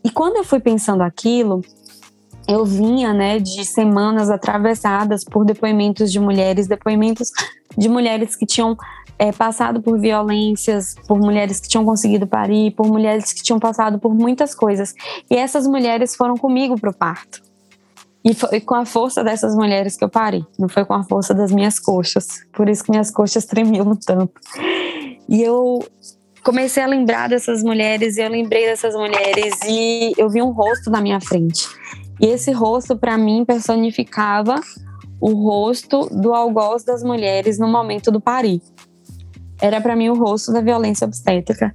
E quando eu fui pensando aquilo, eu vinha, né, de semanas atravessadas por depoimentos de mulheres, depoimentos de mulheres que tinham é, passado por violências, por mulheres que tinham conseguido parir, por mulheres que tinham passado por muitas coisas. E essas mulheres foram comigo para o parto. E foi com a força dessas mulheres que eu parei, não foi com a força das minhas coxas. Por isso que minhas coxas tremiam tanto. E eu comecei a lembrar dessas mulheres, e eu lembrei dessas mulheres, e eu vi um rosto na minha frente. E esse rosto, para mim, personificava o rosto do algoz das mulheres no momento do parir era para mim o rosto da violência obstétrica.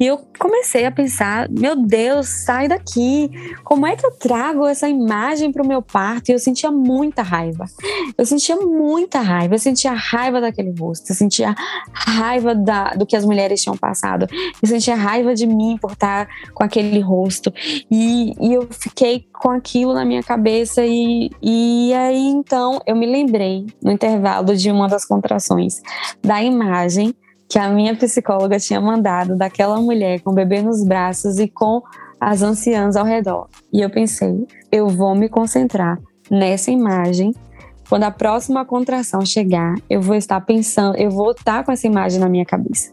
E eu comecei a pensar, meu Deus, sai daqui. Como é que eu trago essa imagem para o meu parto? E eu sentia muita raiva. Eu sentia muita raiva. Eu sentia raiva daquele rosto. Eu sentia raiva da, do que as mulheres tinham passado. Eu sentia raiva de mim por estar com aquele rosto. E, e eu fiquei com aquilo na minha cabeça. E, e aí então eu me lembrei, no intervalo de uma das contrações, da imagem que a minha psicóloga tinha mandado daquela mulher com o bebê nos braços e com as anciãs ao redor. E eu pensei, eu vou me concentrar nessa imagem. Quando a próxima contração chegar, eu vou estar pensando, eu vou estar com essa imagem na minha cabeça.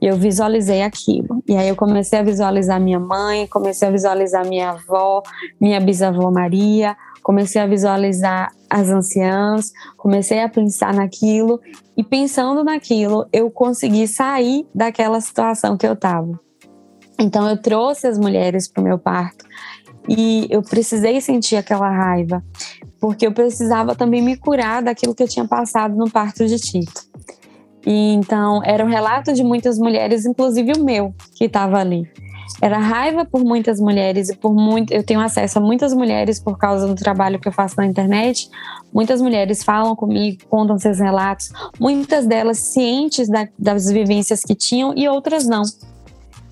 E eu visualizei aquilo. E aí eu comecei a visualizar minha mãe, comecei a visualizar minha avó, minha bisavó Maria, comecei a visualizar as anciãs, comecei a pensar naquilo e pensando naquilo, eu consegui sair daquela situação que eu estava. Então eu trouxe as mulheres para o meu parto e eu precisei sentir aquela raiva, porque eu precisava também me curar daquilo que eu tinha passado no parto de Tito. E então era um relato de muitas mulheres, inclusive o meu, que estava ali. Era raiva por muitas mulheres e por muito. Eu tenho acesso a muitas mulheres por causa do trabalho que eu faço na internet. Muitas mulheres falam comigo, contam seus relatos, muitas delas cientes da, das vivências que tinham e outras não.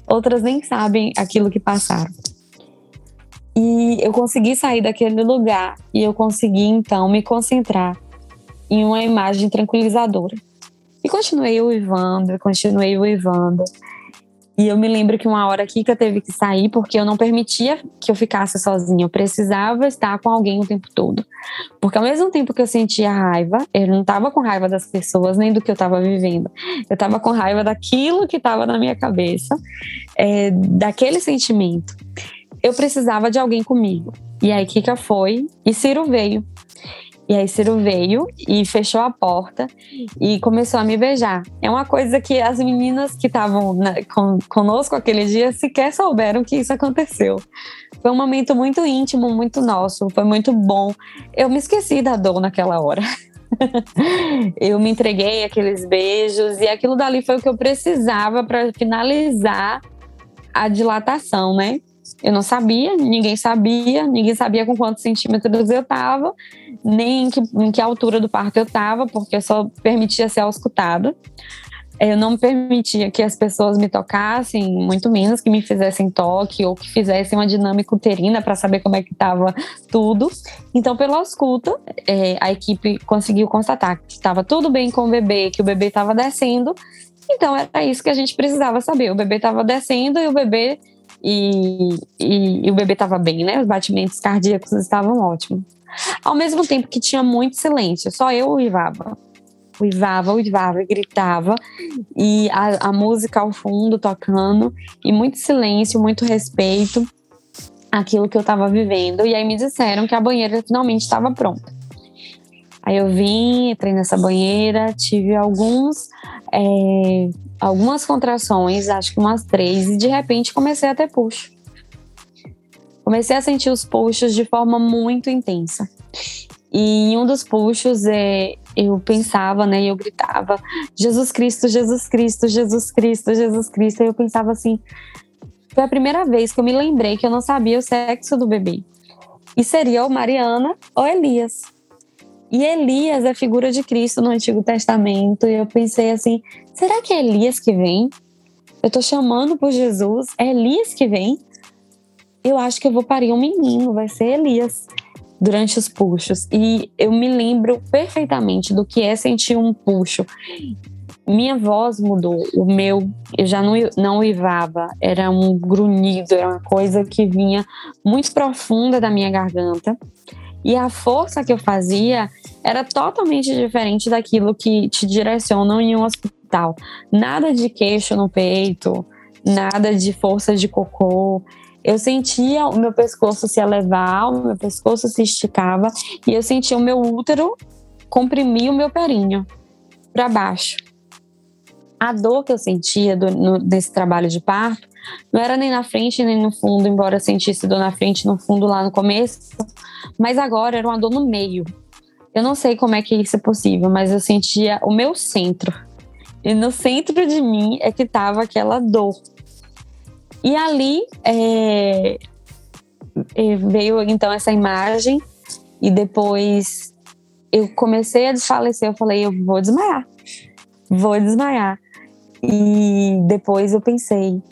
Outras nem sabem aquilo que passaram. E eu consegui sair daquele lugar e eu consegui então me concentrar em uma imagem tranquilizadora. E continuei uivando, continuei uivando. E eu me lembro que uma hora a Kika teve que sair porque eu não permitia que eu ficasse sozinha. Eu precisava estar com alguém o tempo todo. Porque ao mesmo tempo que eu sentia raiva, eu não estava com raiva das pessoas nem do que eu estava vivendo. Eu estava com raiva daquilo que estava na minha cabeça, é, daquele sentimento. Eu precisava de alguém comigo. E aí Kika foi e Ciro veio. E aí Ciro veio e fechou a porta e começou a me beijar. É uma coisa que as meninas que estavam con conosco aquele dia sequer souberam que isso aconteceu. Foi um momento muito íntimo, muito nosso, foi muito bom. Eu me esqueci da dor naquela hora. eu me entreguei aqueles beijos e aquilo dali foi o que eu precisava para finalizar a dilatação, né? Eu não sabia, ninguém sabia, ninguém sabia com quantos centímetros eu estava, nem em que, em que altura do parto eu estava, porque eu só permitia ser auscultada. Eu não permitia que as pessoas me tocassem, muito menos que me fizessem toque ou que fizessem uma dinâmica uterina para saber como é que estava tudo. Então, pela ausculta, é, a equipe conseguiu constatar que estava tudo bem com o bebê, que o bebê estava descendo. Então, era isso que a gente precisava saber. O bebê estava descendo e o bebê e, e, e o bebê estava bem, né? Os batimentos cardíacos estavam ótimos. Ao mesmo tempo que tinha muito silêncio, só eu uivava. Uivava, uivava e gritava, e a, a música ao fundo tocando, e muito silêncio, muito respeito aquilo que eu estava vivendo. E aí me disseram que a banheira finalmente estava pronta. Aí eu vim, entrei nessa banheira, tive alguns é, algumas contrações, acho que umas três, e de repente comecei a ter puxo. Comecei a sentir os puxos de forma muito intensa. E em um dos puxos é, eu pensava, né, eu gritava: Jesus Cristo, Jesus Cristo, Jesus Cristo, Jesus Cristo. E eu pensava assim: foi a primeira vez que eu me lembrei que eu não sabia o sexo do bebê. E seria ou Mariana ou Elias. E Elias é figura de Cristo no Antigo Testamento. E eu pensei assim: será que é Elias que vem? Eu tô chamando por Jesus, é Elias que vem? Eu acho que eu vou parir um menino, vai ser Elias durante os puxos. E eu me lembro perfeitamente do que é sentir um puxo. Minha voz mudou, o meu, eu já não, não uivava, era um grunhido, era uma coisa que vinha muito profunda da minha garganta. E a força que eu fazia era totalmente diferente daquilo que te direcionam em um hospital. Nada de queixo no peito, nada de força de cocô. Eu sentia o meu pescoço se elevar, o meu pescoço se esticava e eu sentia o meu útero comprimir o meu perinho para baixo. A dor que eu sentia do, no, nesse trabalho de parto não era nem na frente nem no fundo, embora sentisse dor na frente no fundo lá no começo, mas agora era uma dor no meio. Eu não sei como é que isso é possível, mas eu sentia o meu centro. E no centro de mim é que estava aquela dor. E ali é, é, veio então essa imagem, e depois eu comecei a desfalecer. Eu falei, eu vou desmaiar, vou desmaiar. E depois eu pensei,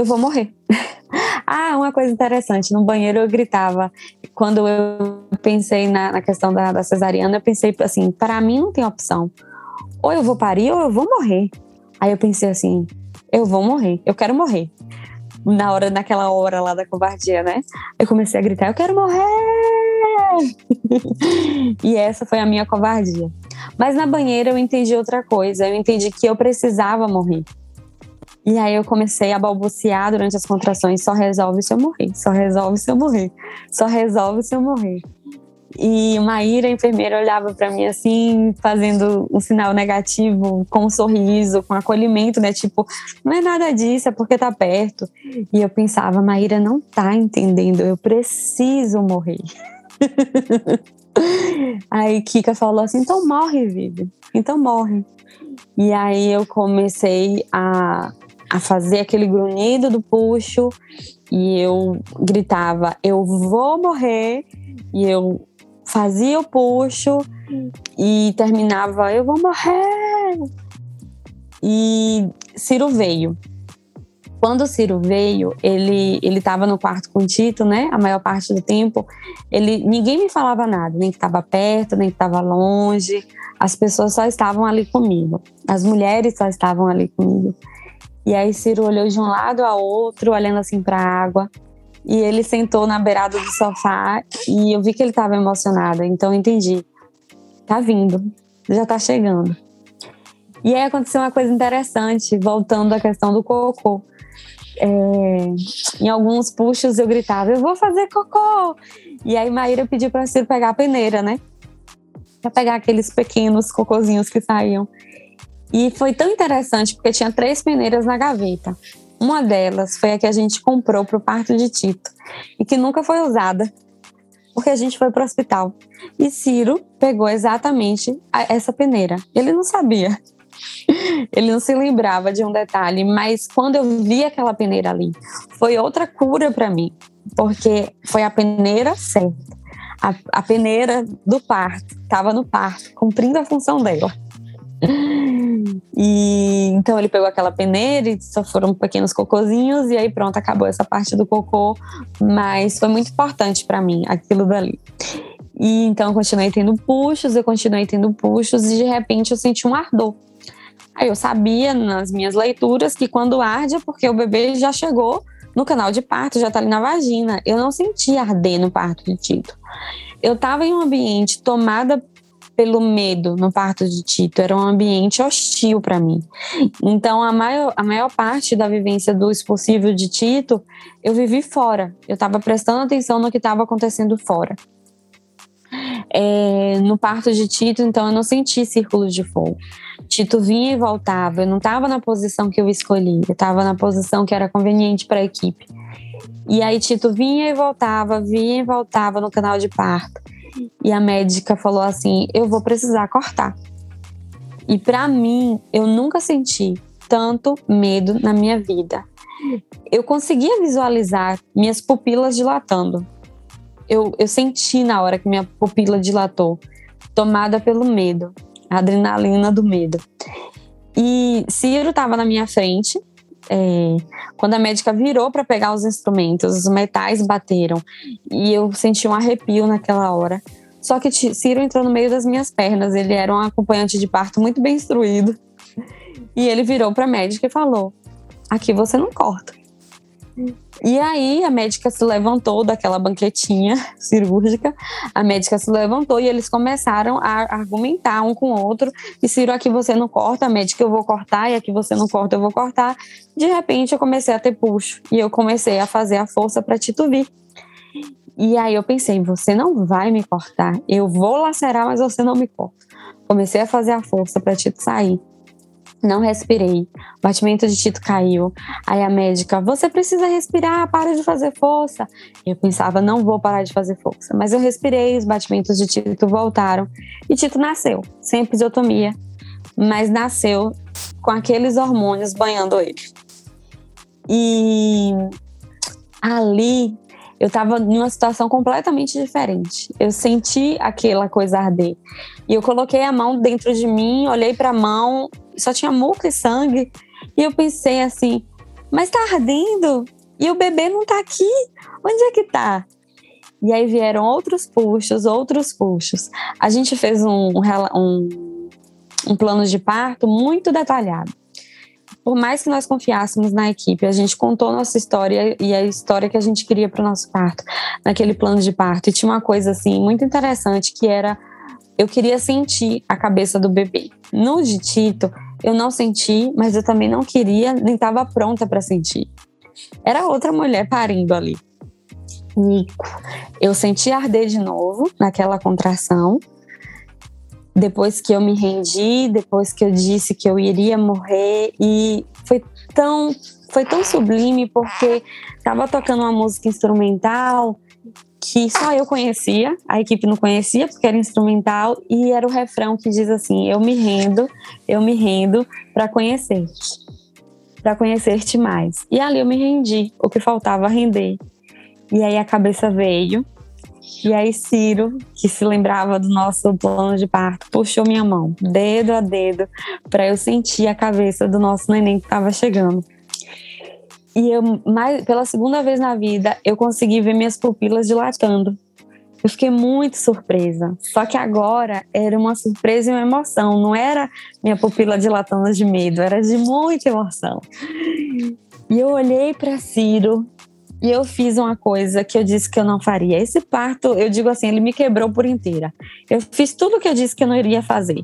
eu vou morrer. ah, uma coisa interessante, no banheiro eu gritava. Quando eu pensei na, na questão da, da cesariana, eu pensei assim, para mim não tem opção. Ou eu vou parir ou eu vou morrer. Aí eu pensei assim, eu vou morrer, eu quero morrer. Na hora, naquela hora lá da covardia, né? Eu comecei a gritar, eu quero morrer! e essa foi a minha covardia. Mas na banheira eu entendi outra coisa, eu entendi que eu precisava morrer. E aí eu comecei a balbuciar durante as contrações, só resolve se eu morrer, só resolve se eu morrer, só resolve se eu morrer. E Maíra, a enfermeira, olhava para mim assim, fazendo um sinal negativo, com um sorriso, com acolhimento, né? Tipo, não é nada disso, é porque tá perto. E eu pensava, Maíra não tá entendendo, eu preciso morrer. aí Kika falou assim: então morre, Vivi, então morre. E aí eu comecei a a fazer aquele grunhido do puxo e eu gritava: Eu vou morrer. E eu fazia o puxo e terminava: Eu vou morrer. E Ciro veio. Quando o Ciro veio, ele ele estava no quarto com o Tito, né? A maior parte do tempo, ele ninguém me falava nada, nem que estava perto, nem que estava longe. As pessoas só estavam ali comigo. As mulheres só estavam ali comigo. E aí Ciro olhou de um lado ao outro, olhando assim para a água. E ele sentou na beirada do sofá e eu vi que ele estava emocionado. Então eu entendi. Tá vindo, já tá chegando. E aí aconteceu uma coisa interessante, voltando à questão do cocô. É, em alguns puxos eu gritava, eu vou fazer cocô. E aí Maíra pediu para Ciro pegar a peneira, né? para pegar aqueles pequenos cocôzinhos que saíam. E foi tão interessante porque tinha três peneiras na gaveta. Uma delas foi a que a gente comprou para o parto de Tito e que nunca foi usada, porque a gente foi para o hospital. E Ciro pegou exatamente essa peneira. Ele não sabia. Ele não se lembrava de um detalhe, mas quando eu vi aquela peneira ali, foi outra cura para mim, porque foi a peneira certa. A, a peneira do parto, estava no parto, cumprindo a função dela. E então ele pegou aquela peneira e só foram pequenos cocôzinhos e aí pronto, acabou essa parte do cocô, mas foi muito importante para mim aquilo dali. E então eu continuei tendo puxos, eu continuei tendo puxos e de repente eu senti um ardor. Aí eu sabia nas minhas leituras que quando arde é porque o bebê já chegou no canal de parto, já tá ali na vagina. Eu não sentia arder no parto de Tito. Eu estava em um ambiente tomada pelo medo no parto de Tito, era um ambiente hostil para mim. Então, a maior, a maior parte da vivência do expulsivo de Tito, eu vivi fora. Eu estava prestando atenção no que estava acontecendo fora. É, no parto de Tito, então, eu não senti círculos de fogo. Tito vinha e voltava, eu não estava na posição que eu escolhi, eu estava na posição que era conveniente para a equipe. E aí Tito vinha e voltava, vinha e voltava no canal de parto. E a médica falou assim: eu vou precisar cortar. E para mim, eu nunca senti tanto medo na minha vida. Eu conseguia visualizar minhas pupilas dilatando. Eu, eu senti na hora que minha pupila dilatou, tomada pelo medo, a adrenalina do medo. E Ciro estava na minha frente, é, quando a médica virou para pegar os instrumentos, os metais bateram e eu senti um arrepio naquela hora. Só que Ciro entrou no meio das minhas pernas. Ele era um acompanhante de parto muito bem instruído. E ele virou para a médica e falou: Aqui você não corta. E aí a médica se levantou daquela banquetinha cirúrgica, a médica se levantou e eles começaram a argumentar um com o outro. E Ciro, aqui você não corta, a médica eu vou cortar, e aqui você não corta, eu vou cortar. De repente eu comecei a ter puxo e eu comecei a fazer a força para Tito vir. E aí eu pensei, você não vai me cortar, eu vou lacerar, mas você não me corta. Comecei a fazer a força para Tito sair. Não respirei. O batimento de Tito caiu. Aí a médica, você precisa respirar, para de fazer força. Eu pensava, não vou parar de fazer força. Mas eu respirei, os batimentos de Tito voltaram. E Tito nasceu, sem episiotomia. Mas nasceu com aqueles hormônios banhando ele. E ali eu estava em uma situação completamente diferente. Eu senti aquela coisa arder. E eu coloquei a mão dentro de mim, olhei para a mão, só tinha muco e sangue. E eu pensei assim: mas tá ardendo? E o bebê não tá aqui? Onde é que tá? E aí vieram outros puxos, outros puxos. A gente fez um, um, um plano de parto muito detalhado por mais que nós confiássemos na equipe, a gente contou nossa história e a história que a gente queria para o nosso parto, naquele plano de parto. E tinha uma coisa assim muito interessante que era eu queria sentir a cabeça do bebê. No de Tito, eu não senti, mas eu também não queria, nem estava pronta para sentir. Era outra mulher parindo ali. Nico. Eu senti arder de novo naquela contração depois que eu me rendi, depois que eu disse que eu iria morrer e foi tão foi tão sublime porque estava tocando uma música instrumental que só eu conhecia, a equipe não conhecia porque era instrumental e era o refrão que diz assim: "Eu me rendo, eu me rendo para conhecer-te, para conhecer-te mais". E ali eu me rendi, o que faltava render. E aí a cabeça veio e aí Ciro, que se lembrava do nosso plano de parto, puxou minha mão, dedo a dedo, para eu sentir a cabeça do nosso neném que estava chegando. E eu, mais, pela segunda vez na vida, eu consegui ver minhas pupilas dilatando. Eu fiquei muito surpresa. Só que agora era uma surpresa e uma emoção. Não era minha pupila dilatando de medo, era de muita emoção. E eu olhei para Ciro e eu fiz uma coisa que eu disse que eu não faria. Esse parto, eu digo assim, ele me quebrou por inteira. Eu fiz tudo que eu disse que eu não iria fazer.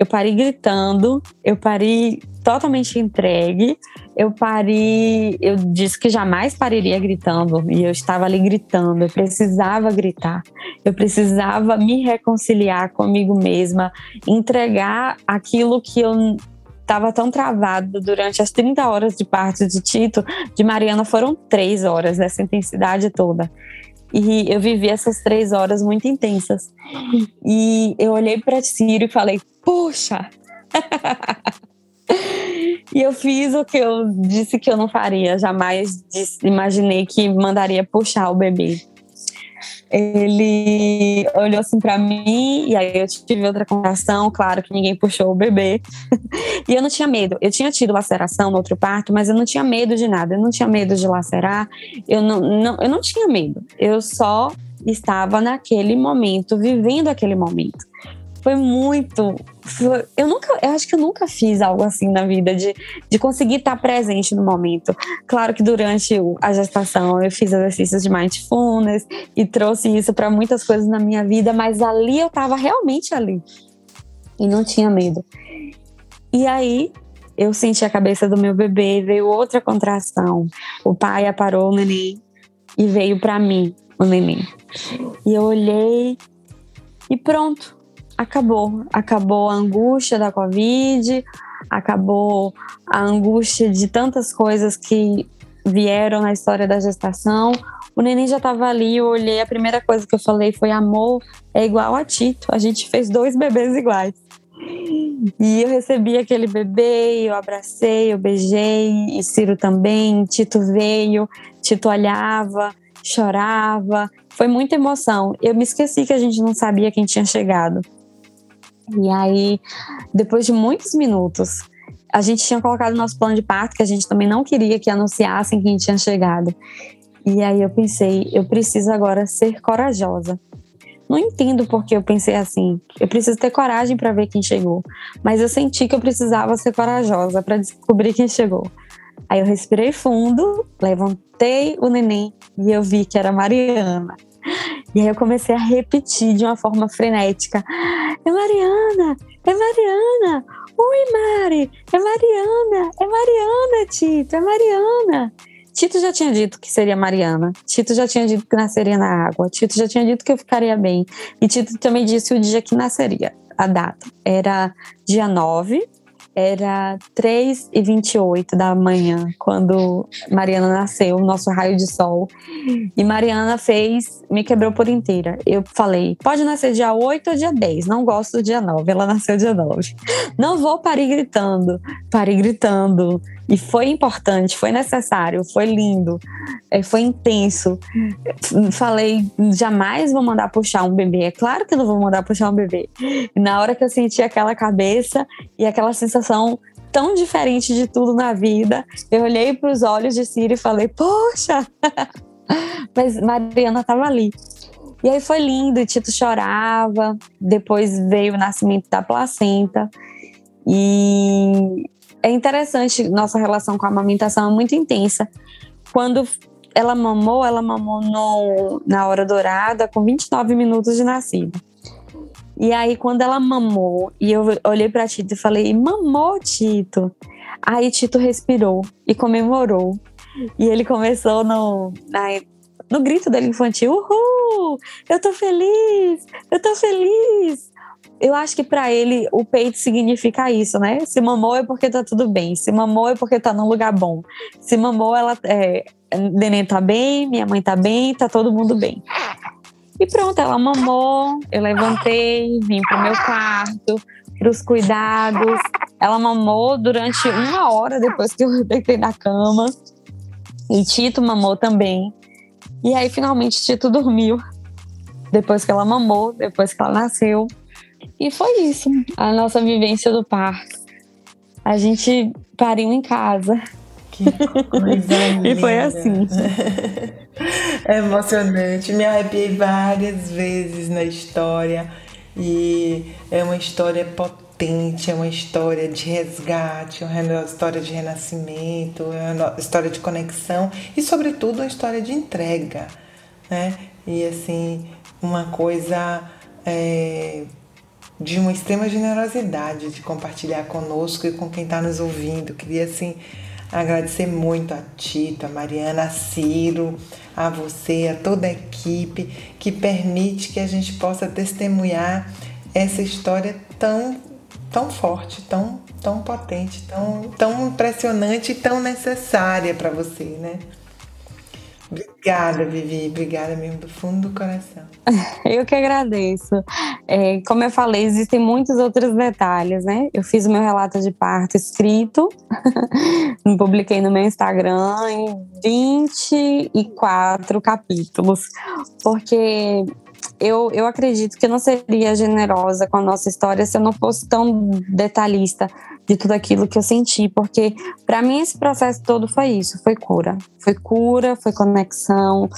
Eu parei gritando, eu parei totalmente entregue. Eu parei, eu disse que jamais pararia gritando, e eu estava ali gritando, eu precisava gritar, eu precisava me reconciliar comigo mesma, entregar aquilo que eu estava tão travado durante as 30 horas de parto de Tito, de Mariana foram três horas dessa intensidade toda. E eu vivi essas três horas muito intensas. E eu olhei para Ciro e falei: Poxa! e eu fiz o que eu disse que eu não faria. Jamais disse, imaginei que mandaria puxar o bebê ele olhou assim para mim e aí eu tive outra conversação, claro que ninguém puxou o bebê. e eu não tinha medo. Eu tinha tido laceração no outro parto, mas eu não tinha medo de nada. Eu não tinha medo de lacerar. Eu não, não eu não tinha medo. Eu só estava naquele momento, vivendo aquele momento foi muito. Foi, eu nunca, eu acho que eu nunca fiz algo assim na vida, de, de conseguir estar presente no momento. Claro que durante a gestação eu fiz exercícios de mindfulness e trouxe isso para muitas coisas na minha vida, mas ali eu estava realmente ali e não tinha medo. E aí eu senti a cabeça do meu bebê, veio outra contração. O pai aparou o neném e veio para mim o neném. E eu olhei e pronto acabou. Acabou a angústia da Covid, acabou a angústia de tantas coisas que vieram na história da gestação. O neném já estava ali, eu olhei, a primeira coisa que eu falei foi: amor, é igual a Tito, a gente fez dois bebês iguais. E eu recebi aquele bebê, eu abracei, eu beijei, e Ciro também. Tito veio, Tito olhava, chorava. Foi muita emoção. Eu me esqueci que a gente não sabia quem tinha chegado. E aí, depois de muitos minutos, a gente tinha colocado nosso plano de parto, que a gente também não queria que anunciassem quem tinha chegado. E aí eu pensei, eu preciso agora ser corajosa. Não entendo por que eu pensei assim. Eu preciso ter coragem para ver quem chegou. Mas eu senti que eu precisava ser corajosa para descobrir quem chegou. Aí eu respirei fundo, levantei o neném e eu vi que era Mariana. E aí eu comecei a repetir de uma forma frenética: É Mariana! É Mariana! Oi, Mari! É Mariana! É Mariana, Tito! É Mariana! Tito já tinha dito que seria Mariana. Tito já tinha dito que nasceria na água. Tito já tinha dito que eu ficaria bem. E Tito também disse o dia que nasceria, a data. Era dia 9 era 3 e 28 da manhã, quando Mariana nasceu, nosso raio de sol. E Mariana fez, me quebrou por inteira. Eu falei, pode nascer dia 8 ou dia 10, não gosto do dia 9. Ela nasceu dia 9. Não vou parir gritando, parei gritando. E foi importante, foi necessário, foi lindo, é, foi intenso. Falei, jamais vou mandar puxar um bebê. É claro que não vou mandar puxar um bebê. E na hora que eu senti aquela cabeça e aquela sensação tão diferente de tudo na vida, eu olhei para os olhos de Ciro e falei, poxa! Mas Mariana estava ali. E aí foi lindo, Tito chorava, depois veio o nascimento da placenta. E é interessante, nossa relação com a amamentação é muito intensa. Quando ela mamou, ela mamou no, na hora dourada, com 29 minutos de nascida. E aí, quando ela mamou, e eu olhei para Tito e falei: Mamou, Tito. Aí Tito respirou e comemorou. E ele começou no, na, no grito dele infantil: Uhul! Eu tô feliz! Eu tô feliz! Eu acho que para ele o peito significa isso, né? Se mamou é porque tá tudo bem. Se mamou é porque tá num lugar bom. Se mamou, ela é, neném tá bem, minha mãe tá bem, tá todo mundo bem. E pronto, ela mamou, eu levantei, vim pro meu quarto, pros cuidados. Ela mamou durante uma hora depois que eu deitei na cama. E Tito mamou também. E aí, finalmente, Tito dormiu. Depois que ela mamou, depois que ela nasceu. E foi isso, a nossa vivência do parto. A gente pariu em casa. Que coisa linda. e foi assim. É emocionante. Me arrepiei várias vezes na história. E é uma história potente, é uma história de resgate, é uma história de renascimento, é uma história de conexão e, sobretudo, uma história de entrega. Né? E assim, uma coisa. É de uma extrema generosidade de compartilhar conosco e com quem está nos ouvindo. Queria assim agradecer muito a Tito, a Mariana, a Ciro, a você, a toda a equipe que permite que a gente possa testemunhar essa história tão tão forte, tão tão potente, tão tão impressionante e tão necessária para você, né? Obrigada, Vivi. Obrigada mesmo do fundo do coração. Eu que agradeço. É, como eu falei, existem muitos outros detalhes, né? Eu fiz o meu relato de parto escrito, publiquei no meu Instagram em 24 capítulos, porque eu, eu acredito que eu não seria generosa com a nossa história se eu não fosse tão detalhista de tudo aquilo que eu senti, porque para mim esse processo todo foi isso, foi cura. Foi cura, foi conexão,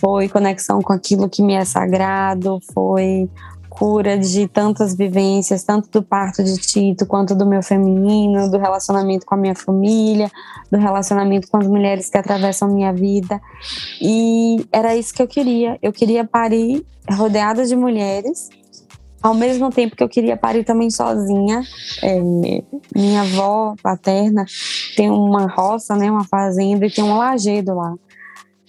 foi conexão com aquilo que me é sagrado, foi cura de tantas vivências, tanto do parto de Tito quanto do meu feminino, do relacionamento com a minha família, do relacionamento com as mulheres que atravessam minha vida. E era isso que eu queria. Eu queria parir rodeada de mulheres ao mesmo tempo que eu queria parir também sozinha, é, minha avó paterna tem uma roça, né, uma fazenda e tem um lajedo lá.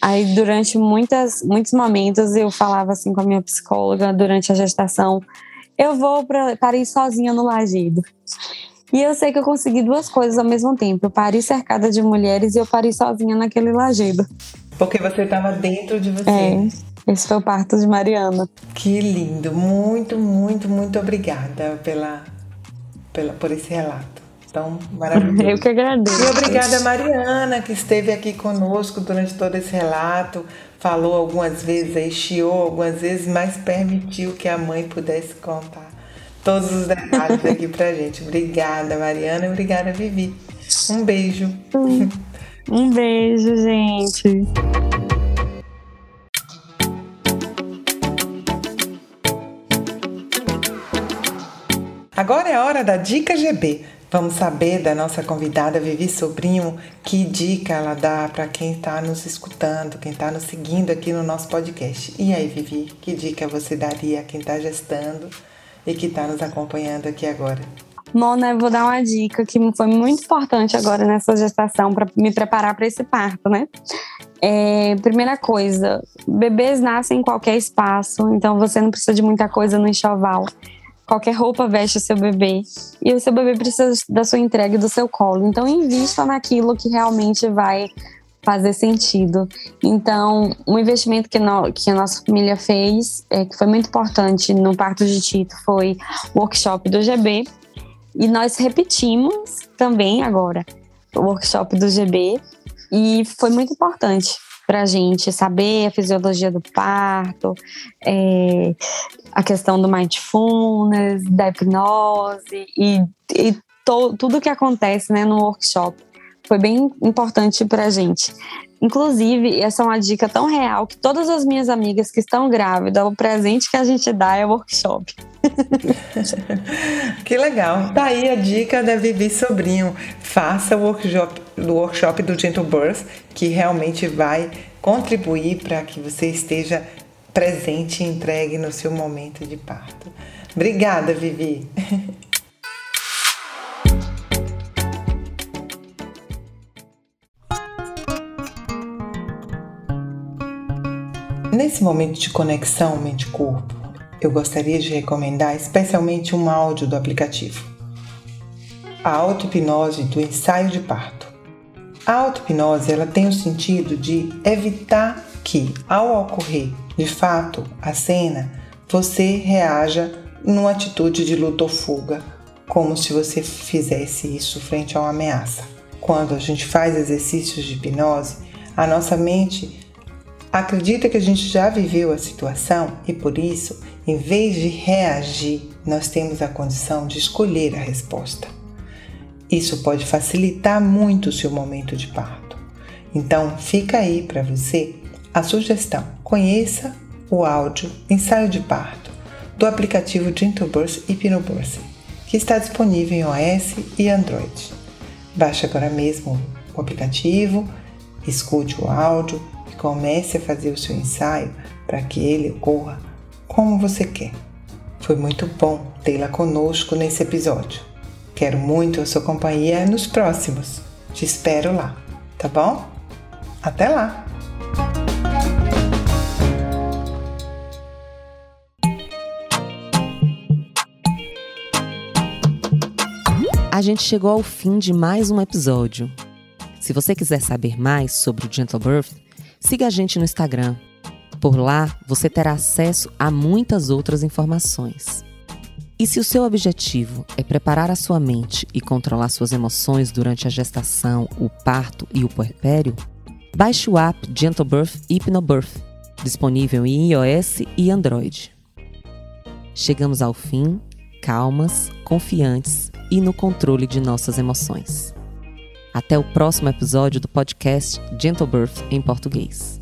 Aí durante muitas, muitos momentos eu falava assim com a minha psicóloga durante a gestação, eu vou para parir sozinha no lajedo. E eu sei que eu consegui duas coisas ao mesmo tempo. Eu parei cercada de mulheres e eu parei sozinha naquele lajedo. Porque você estava dentro de você. É. Esse foi o parto de Mariana. Que lindo. Muito, muito, muito obrigada pela, pela, por esse relato. Tão maravilhoso. Eu que agradeço. E obrigada, Mariana, que esteve aqui conosco durante todo esse relato. Falou algumas vezes aí, chiou algumas vezes, mas permitiu que a mãe pudesse contar todos os detalhes aqui pra gente. Obrigada, Mariana, e obrigada, Vivi. Um beijo. Um beijo, gente. Agora é a hora da Dica GB. Vamos saber da nossa convidada Vivi Sobrinho que dica ela dá para quem está nos escutando, quem está nos seguindo aqui no nosso podcast. E aí, Vivi, que dica você daria a quem está gestando e que está nos acompanhando aqui agora? Mona, eu vou dar uma dica que foi muito importante agora nessa gestação para me preparar para esse parto, né? É, primeira coisa, bebês nascem em qualquer espaço, então você não precisa de muita coisa no enxoval. Qualquer roupa veste o seu bebê. E o seu bebê precisa da sua entrega e do seu colo. Então, invista naquilo que realmente vai fazer sentido. Então, um investimento que, no, que a nossa família fez, é, que foi muito importante no parto de Tito, foi o workshop do GB. E nós repetimos também agora o workshop do GB. E foi muito importante para a gente saber a fisiologia do parto, é, a questão do mindfulness, da hipnose e, e to, tudo que acontece né, no workshop. Foi bem importante para a gente. Inclusive, essa é uma dica tão real que todas as minhas amigas que estão grávidas, o presente que a gente dá é workshop. que legal. Tá aí a dica da Vivi Sobrinho. Faça o workshop, o workshop do Gentle Birth, que realmente vai contribuir para que você esteja presente e entregue no seu momento de parto. Obrigada, Vivi. Nesse momento de conexão mente-corpo, eu gostaria de recomendar especialmente um áudio do aplicativo. A auto-hipnose do ensaio de parto. A auto-hipnose ela tem o sentido de evitar que, ao ocorrer de fato a cena, você reaja numa atitude de luta ou fuga, como se você fizesse isso frente a uma ameaça. Quando a gente faz exercícios de hipnose, a nossa mente acredita que a gente já viveu a situação e por isso em vez de reagir, nós temos a condição de escolher a resposta. Isso pode facilitar muito o seu momento de parto. Então, fica aí para você a sugestão: conheça o áudio Ensaio de Parto do aplicativo Gentleburst e Pinobirth, que está disponível em iOS e Android. Baixe agora mesmo o aplicativo, escute o áudio e comece a fazer o seu ensaio para que ele ocorra como você quer. Foi muito bom tê-la conosco nesse episódio. Quero muito a sua companhia nos próximos. Te espero lá, tá bom? Até lá! A gente chegou ao fim de mais um episódio. Se você quiser saber mais sobre o Gentle Birth, siga a gente no Instagram. Por lá, você terá acesso a muitas outras informações. E se o seu objetivo é preparar a sua mente e controlar suas emoções durante a gestação, o parto e o puerpério, baixe o app Gentle Birth Hypnobirth, disponível em iOS e Android. Chegamos ao fim, calmas, confiantes e no controle de nossas emoções. Até o próximo episódio do podcast Gentle Birth em português.